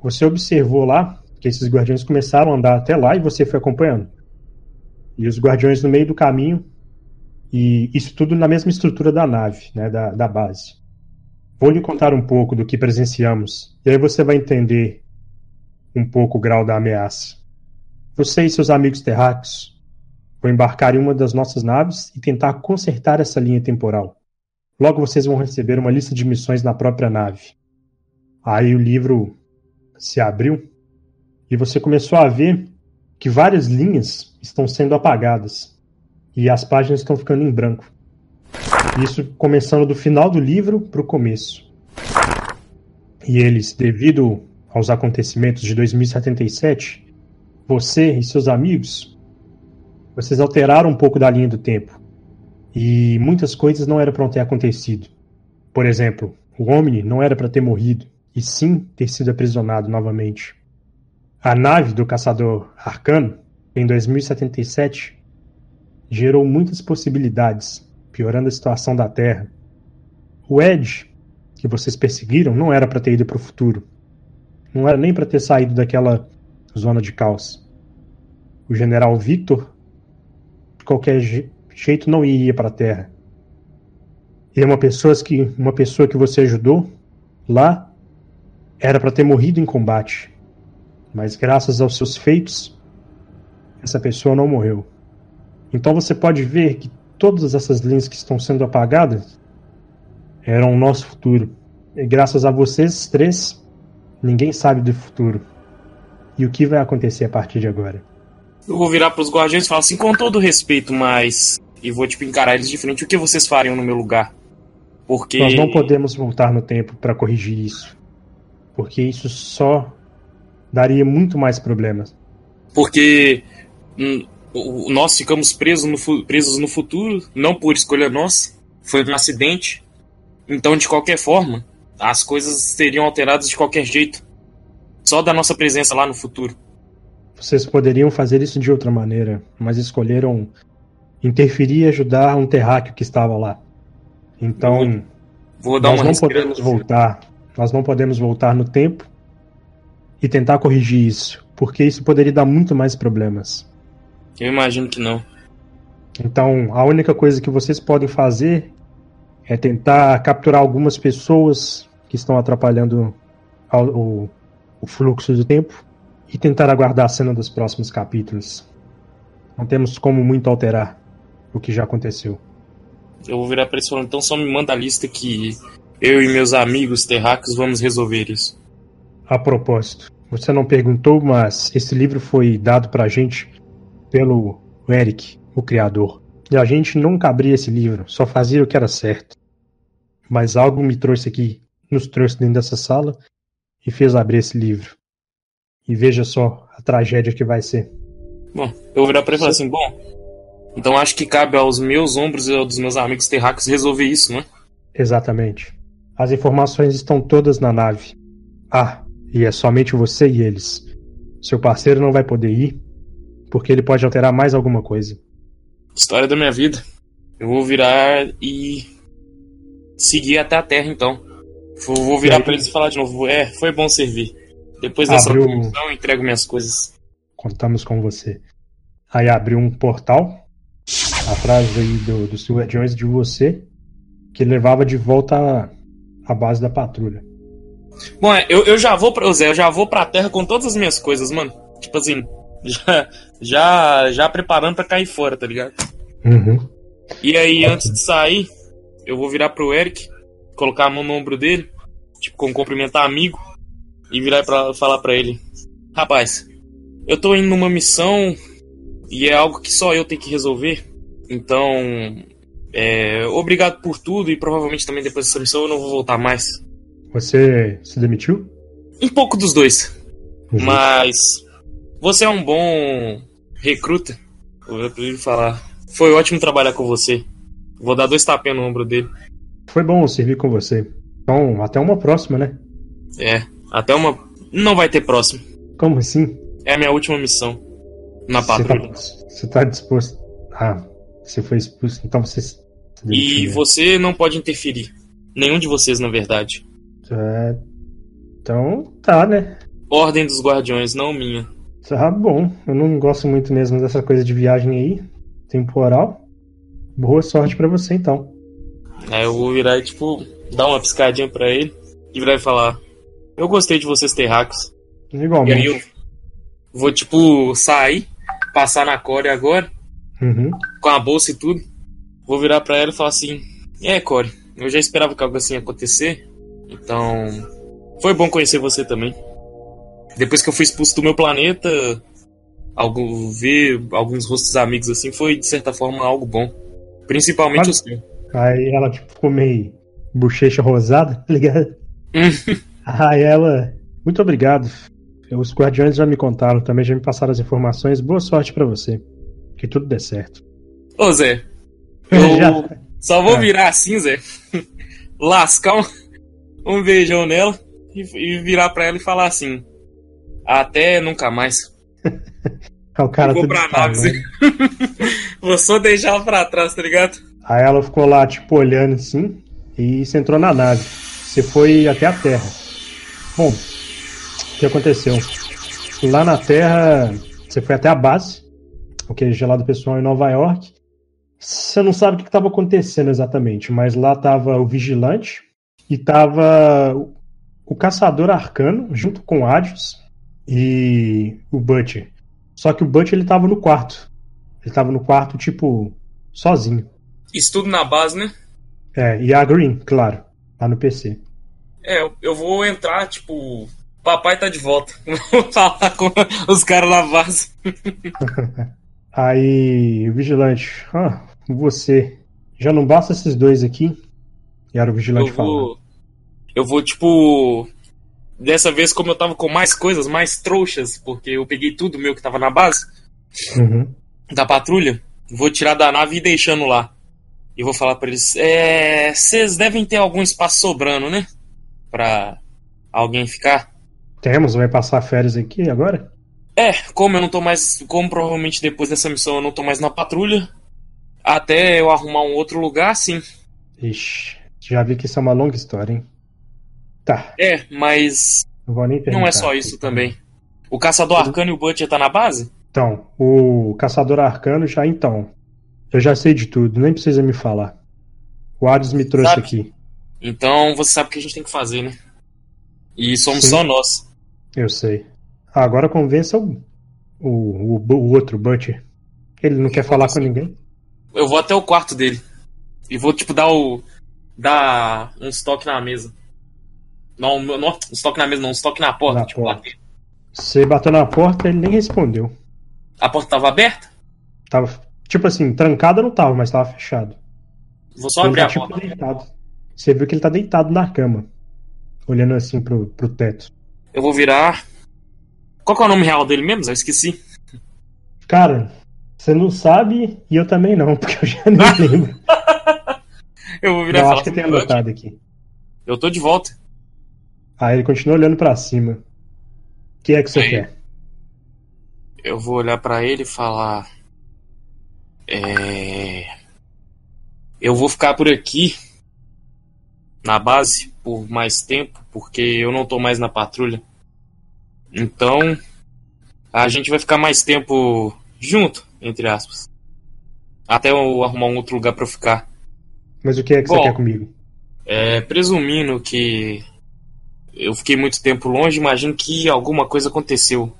você observou lá que esses guardiões começaram a andar até lá e você foi acompanhando. E os guardiões no meio do caminho, e isso tudo na mesma estrutura da nave, né, da, da base. Vou lhe contar um pouco do que presenciamos, e aí você vai entender um pouco o grau da ameaça. Você e seus amigos terráqueos Vou embarcar em uma das nossas naves e tentar consertar essa linha temporal. Logo vocês vão receber uma lista de missões na própria nave. Aí o livro se abriu e você começou a ver que várias linhas estão sendo apagadas e as páginas estão ficando em branco. Isso começando do final do livro para o começo. E eles, devido aos acontecimentos de 2077, você e seus amigos vocês alteraram um pouco da linha do tempo. E muitas coisas não eram para ter acontecido. Por exemplo, o Omni não era para ter morrido, e sim ter sido aprisionado novamente. A nave do caçador Arcano, em 2077, gerou muitas possibilidades, piorando a situação da Terra. O Edge, que vocês perseguiram, não era para ter ido para o futuro. Não era nem para ter saído daquela zona de caos. O general Victor qualquer jeito não iria para a Terra. E uma pessoa que uma pessoa que você ajudou lá era para ter morrido em combate, mas graças aos seus feitos essa pessoa não morreu. Então você pode ver que todas essas linhas que estão sendo apagadas eram o nosso futuro. E graças a vocês três, ninguém sabe do futuro. E o que vai acontecer a partir de agora? Eu vou virar pros guardiões e falar assim, com todo respeito, mas. E vou, tipo, encarar eles de frente. O que vocês fariam no meu lugar? Porque. Nós não podemos voltar no tempo para corrigir isso. Porque isso só daria muito mais problemas. Porque. Hum, nós ficamos presos no, presos no futuro, não por escolha nossa. Foi um acidente. Então, de qualquer forma, as coisas seriam alteradas de qualquer jeito. Só da nossa presença lá no futuro. Vocês poderiam fazer isso de outra maneira, mas escolheram interferir e ajudar um terráqueo que estava lá. Então, vou, vou nós não podemos voltar. Nós não podemos voltar no tempo e tentar corrigir isso, porque isso poderia dar muito mais problemas. Eu imagino que não. Então, a única coisa que vocês podem fazer é tentar capturar algumas pessoas que estão atrapalhando o, o fluxo do tempo e tentar aguardar a cena dos próximos capítulos. Não temos como muito alterar o que já aconteceu. Eu vou virar pra eles falando, então só me manda a lista que eu e meus amigos terráqueos vamos resolver isso. A propósito, você não perguntou, mas esse livro foi dado pra gente pelo Eric, o criador. E a gente nunca abria esse livro, só fazia o que era certo. Mas algo me trouxe aqui, nos trouxe dentro dessa sala e fez abrir esse livro. E veja só a tragédia que vai ser. Bom, eu vou virar pra ele e falar assim: bom, então acho que cabe aos meus ombros e aos dos meus amigos terráqueos resolver isso, não é? Exatamente. As informações estão todas na nave. Ah, e é somente você e eles. Seu parceiro não vai poder ir, porque ele pode alterar mais alguma coisa. História da minha vida. Eu vou virar e seguir até a Terra, então. Vou virar para eles e falar de novo. É, foi bom servir. Depois dessa Abriu... eu entrego minhas coisas. Contamos com você. Aí abriu um portal atrás aí do, dos guardiões de você que levava de volta à base da patrulha. Bom, é, eu, eu já vou pra. Zé, eu já vou pra terra com todas as minhas coisas, mano. Tipo assim, já, já, já preparando pra cair fora, tá ligado? Uhum. E aí, antes de sair, eu vou virar pro Eric, colocar a mão no ombro dele, tipo, com cumprimentar amigo, e virar pra falar pra ele: Rapaz, eu tô indo numa missão e é algo que só eu tenho que resolver. Então, é, obrigado por tudo e provavelmente também depois dessa missão eu não vou voltar mais. Você se demitiu? Um pouco dos dois. Uhum. Mas você é um bom recruta. Eu preciso falar. Foi ótimo trabalhar com você. Vou dar dois tapinhas no ombro dele. Foi bom servir com você. Então, até uma próxima, né? É, até uma. Não vai ter próximo. Como assim? É a minha última missão. Na patrulha. Você tá, tá disposto. Ah, você foi expulso, então você. E você não pode interferir. Nenhum de vocês, na verdade. É... Então, tá, né? Ordem dos guardiões, não minha. Tá bom. Eu não gosto muito mesmo dessa coisa de viagem aí. Temporal. Boa sorte para você, então. Aí eu vou virar e, tipo, dar uma piscadinha para ele. E virar e falar: Eu gostei de vocês, terráqueos. Igualmente. E aí eu vou, tipo, sair, passar na Core agora. Uhum. Com a bolsa e tudo. Vou virar para ela e falar assim: É, Core, eu já esperava que algo assim ia acontecer. Então, foi bom conhecer você também. Depois que eu fui expulso do meu planeta, algo, ver alguns rostos amigos assim foi, de certa forma, algo bom. Principalmente o seu. Aí ela, tipo, ficou meio bochecha rosada, tá ligado? Aí ela, muito obrigado. Os guardiões já me contaram, também já me passaram as informações. Boa sorte para você. Que tudo dê certo. Ô Zé, eu já... só vou é. virar assim, Zé. Lascar um um beijão nela e, e virar pra ela e falar assim: Até nunca mais. É o cara Vou pra nave. Né? Vou só deixar ela pra trás, tá ligado? Aí ela ficou lá, tipo, olhando assim, e você entrou na nave. Você foi até a Terra. Bom, que aconteceu? Lá na Terra, você foi até a base, o que é do pessoal em Nova York. Você não sabe o que estava acontecendo exatamente, mas lá estava o vigilante, e tava o Caçador Arcano junto com o Adios e o Butcher. Só que o Butcher ele tava no quarto. Ele tava no quarto, tipo, sozinho. Isso tudo na base, né? É, e a Green, claro, lá no PC. É, eu vou entrar, tipo, papai tá de volta. Vou falar com os caras na base. Aí, vigilante, ah, você. Já não basta esses dois aqui? E era o vigilante eu vou, Eu vou, tipo. Dessa vez, como eu tava com mais coisas, mais trouxas, porque eu peguei tudo meu que tava na base uhum. da patrulha, vou tirar da nave e deixando lá. E vou falar para eles: é, vocês devem ter algum espaço sobrando, né? Pra alguém ficar. Temos, vai passar férias aqui agora? É, como eu não tô mais. Como provavelmente depois dessa missão eu não tô mais na patrulha, até eu arrumar um outro lugar, sim. Ixi. Já vi que isso é uma longa história, hein? Tá. É, mas. Não, vou nem não é só isso também. O Caçador Arcano e o Butcher tá na base? Então, o Caçador Arcano já então. Eu já sei de tudo, nem precisa me falar. O Hades me trouxe sabe? aqui. Então você sabe o que a gente tem que fazer, né? E somos Sim. só nós. Eu sei. agora convença o, o, o, o outro Butcher. Ele não eu quer falar com ninguém. Eu vou até o quarto dele. E vou, tipo, dar o dar um estoque na mesa. Não, não um estoque na mesa, não, um estoque na porta. Na tipo, porta. Você bateu na porta ele nem respondeu. A porta tava aberta? Tava, tipo assim, trancada não tava, mas tava fechado. Vou só abrir tá, a tipo, porta. Deitado. Você viu que ele tá deitado na cama, olhando assim pro, pro teto. Eu vou virar. Qual que é o nome real dele mesmo? Eu esqueci. Cara, você não sabe e eu também não, porque eu já nem lembro. Eu vou virar Não, acho que tem anotado aqui. Eu tô de volta. Ah, ele continua olhando para cima. O que é que você Aí, quer? Eu vou olhar para ele e falar. É. Eu vou ficar por aqui na base por mais tempo, porque eu não tô mais na patrulha. Então, a gente vai ficar mais tempo junto, entre aspas. Até eu arrumar um outro lugar para ficar. Mas o que é que Bom, você quer comigo? É, presumindo que eu fiquei muito tempo longe, imagino que alguma coisa aconteceu.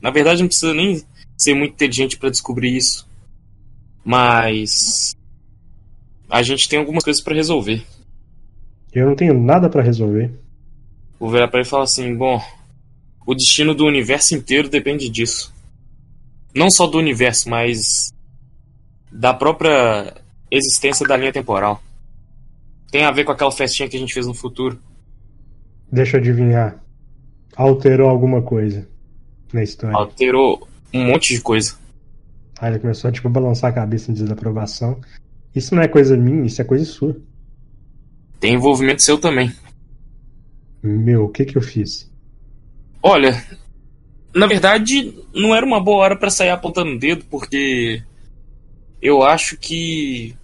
Na verdade, não precisa nem ser muito inteligente para descobrir isso. Mas a gente tem algumas coisas para resolver. Eu não tenho nada para resolver. Vou virar para ele e falar assim: bom, o destino do universo inteiro depende disso. Não só do universo, mas da própria existência da linha temporal. Tem a ver com aquela festinha que a gente fez no futuro. Deixa eu adivinhar. Alterou alguma coisa na história. Alterou um monte de coisa. Aí ele começou tipo, a balançar a cabeça em desaprovação. Isso não é coisa minha, isso é coisa sua. Tem envolvimento seu também. Meu, o que que eu fiz? Olha, na verdade, não era uma boa hora para sair apontando o dedo, porque eu acho que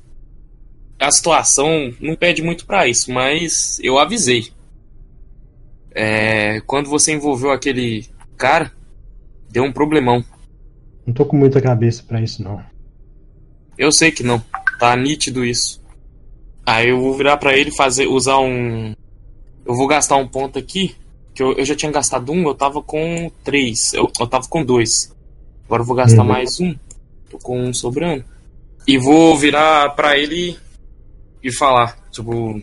a situação não pede muito para isso, mas eu avisei. É, quando você envolveu aquele cara, deu um problemão. Não tô com muita cabeça para isso não. Eu sei que não. Tá nítido isso. Aí eu vou virar para ele fazer usar um eu vou gastar um ponto aqui, que eu, eu já tinha gastado um, eu tava com três. Eu, eu tava com dois. Agora eu vou gastar uhum. mais um. Tô com um sobrando. E vou virar para ele e falar, tipo,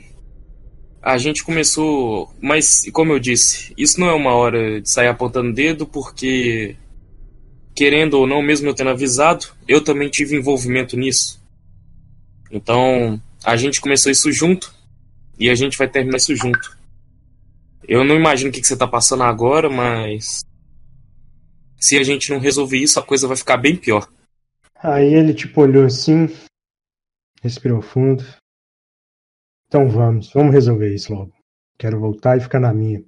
a gente começou, mas como eu disse, isso não é uma hora de sair apontando dedo, porque querendo ou não, mesmo eu tendo avisado, eu também tive envolvimento nisso. Então, a gente começou isso junto e a gente vai terminar isso junto. Eu não imagino o que, que você está passando agora, mas se a gente não resolver isso, a coisa vai ficar bem pior. Aí ele tipo olhou assim, respirou fundo. Então vamos, vamos resolver isso logo. Quero voltar e ficar na minha.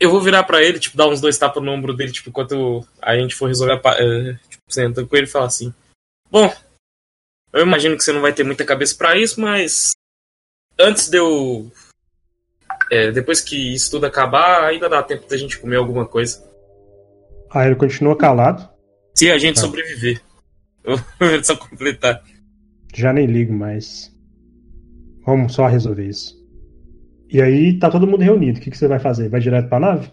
Eu vou virar para ele, tipo, dar uns dois tapas no ombro dele, tipo, enquanto a gente for resolver a, uh, tipo, sentando com ele e falar assim: Bom, eu imagino que você não vai ter muita cabeça para isso, mas antes de eu. É, depois que isso tudo acabar, ainda dá tempo da gente comer alguma coisa. Aí ele continua calado. Se a gente tá. sobreviver. Eu só completar. Já nem ligo mais. Vamos só resolver isso. E aí tá todo mundo reunido. O que, que você vai fazer? Vai direto pra nave?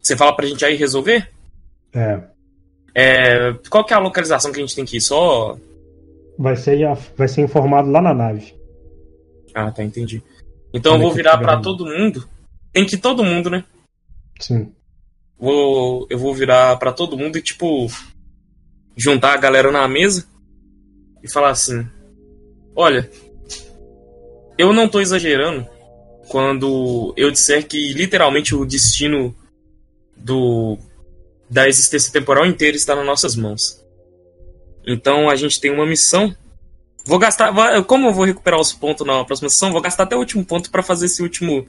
Você fala pra gente aí resolver? É. é. Qual que é a localização que a gente tem que ir? Só. Vai ser, vai ser informado lá na nave. Ah, tá, entendi. Então eu vou virar para todo mundo. Tem que todo mundo, né? Sim. Vou, eu vou virar para todo mundo e, tipo, juntar a galera na mesa e falar assim: Olha, eu não tô exagerando quando eu disser que literalmente o destino do da existência temporal inteira está nas nossas mãos. Então a gente tem uma missão. Vou gastar. Como eu vou recuperar os pontos na próxima sessão, vou gastar até o último ponto para fazer esse último.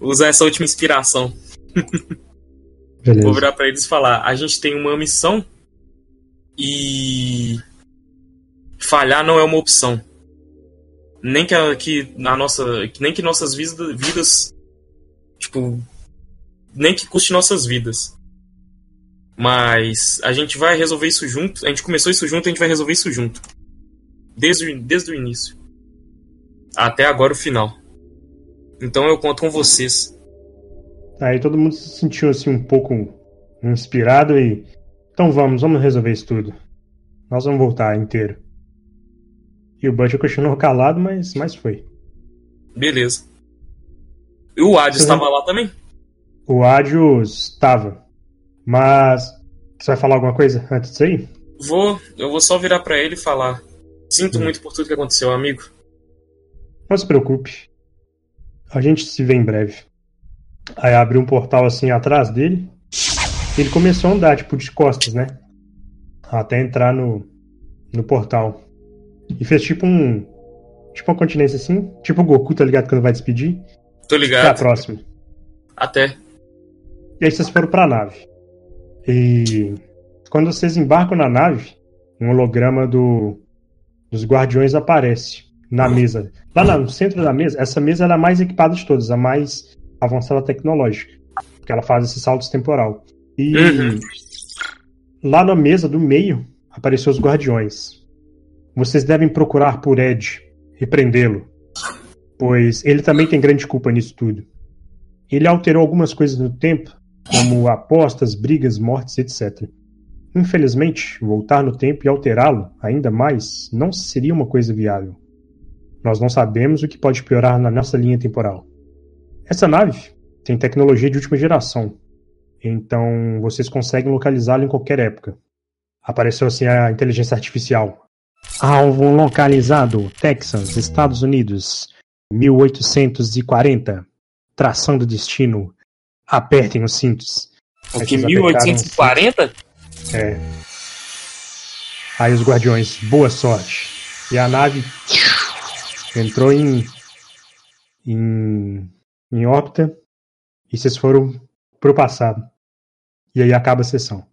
usar essa última inspiração. vou virar para eles e falar: a gente tem uma missão e falhar não é uma opção. Nem que, a, que a nossa, nem que nossas vidas, vidas, tipo, nem que custe nossas vidas. Mas a gente vai resolver isso junto. A gente começou isso junto, a gente vai resolver isso junto. Desde, desde o início. Até agora o final. Então eu conto com vocês. Aí todo mundo se sentiu assim um pouco inspirado e então vamos, vamos resolver isso tudo. Nós vamos voltar inteiro. E o Butcher continuou calado, mas, mas foi. Beleza. E o Adios estava lá também? O Adios estava. Mas. Você vai falar alguma coisa antes disso aí? Vou. Eu vou só virar para ele e falar. Sinto hum. muito por tudo que aconteceu, amigo. Não se preocupe. A gente se vê em breve. Aí abriu um portal assim atrás dele ele começou a andar, tipo, de costas, né? Até entrar no, no portal. E fez tipo um. Tipo uma continência assim. Tipo o Goku, tá ligado? Quando vai despedir. Tô ligado. Até a próxima. Até. E aí vocês foram pra nave. E. Quando vocês embarcam na nave, um holograma do, dos Guardiões aparece na mesa. Lá no centro da mesa, essa mesa era a mais equipada de todas, a mais avançada tecnológica. Porque ela faz esse salto temporal. E uhum. lá na mesa do meio apareceu os guardiões. Vocês devem procurar por Ed e prendê-lo. Pois ele também tem grande culpa nisso tudo. Ele alterou algumas coisas no tempo, como apostas, brigas, mortes, etc. Infelizmente, voltar no tempo e alterá-lo ainda mais não seria uma coisa viável. Nós não sabemos o que pode piorar na nossa linha temporal. Essa nave tem tecnologia de última geração, então vocês conseguem localizá-la em qualquer época. Apareceu assim a inteligência artificial. Alvo localizado, Texas, Estados Unidos, 1840. Traçando destino. Apertem os cintos. O que, 1840? É. Aí os guardiões, boa sorte. E a nave entrou em, em, em órbita e vocês foram pro passado. E aí acaba a sessão.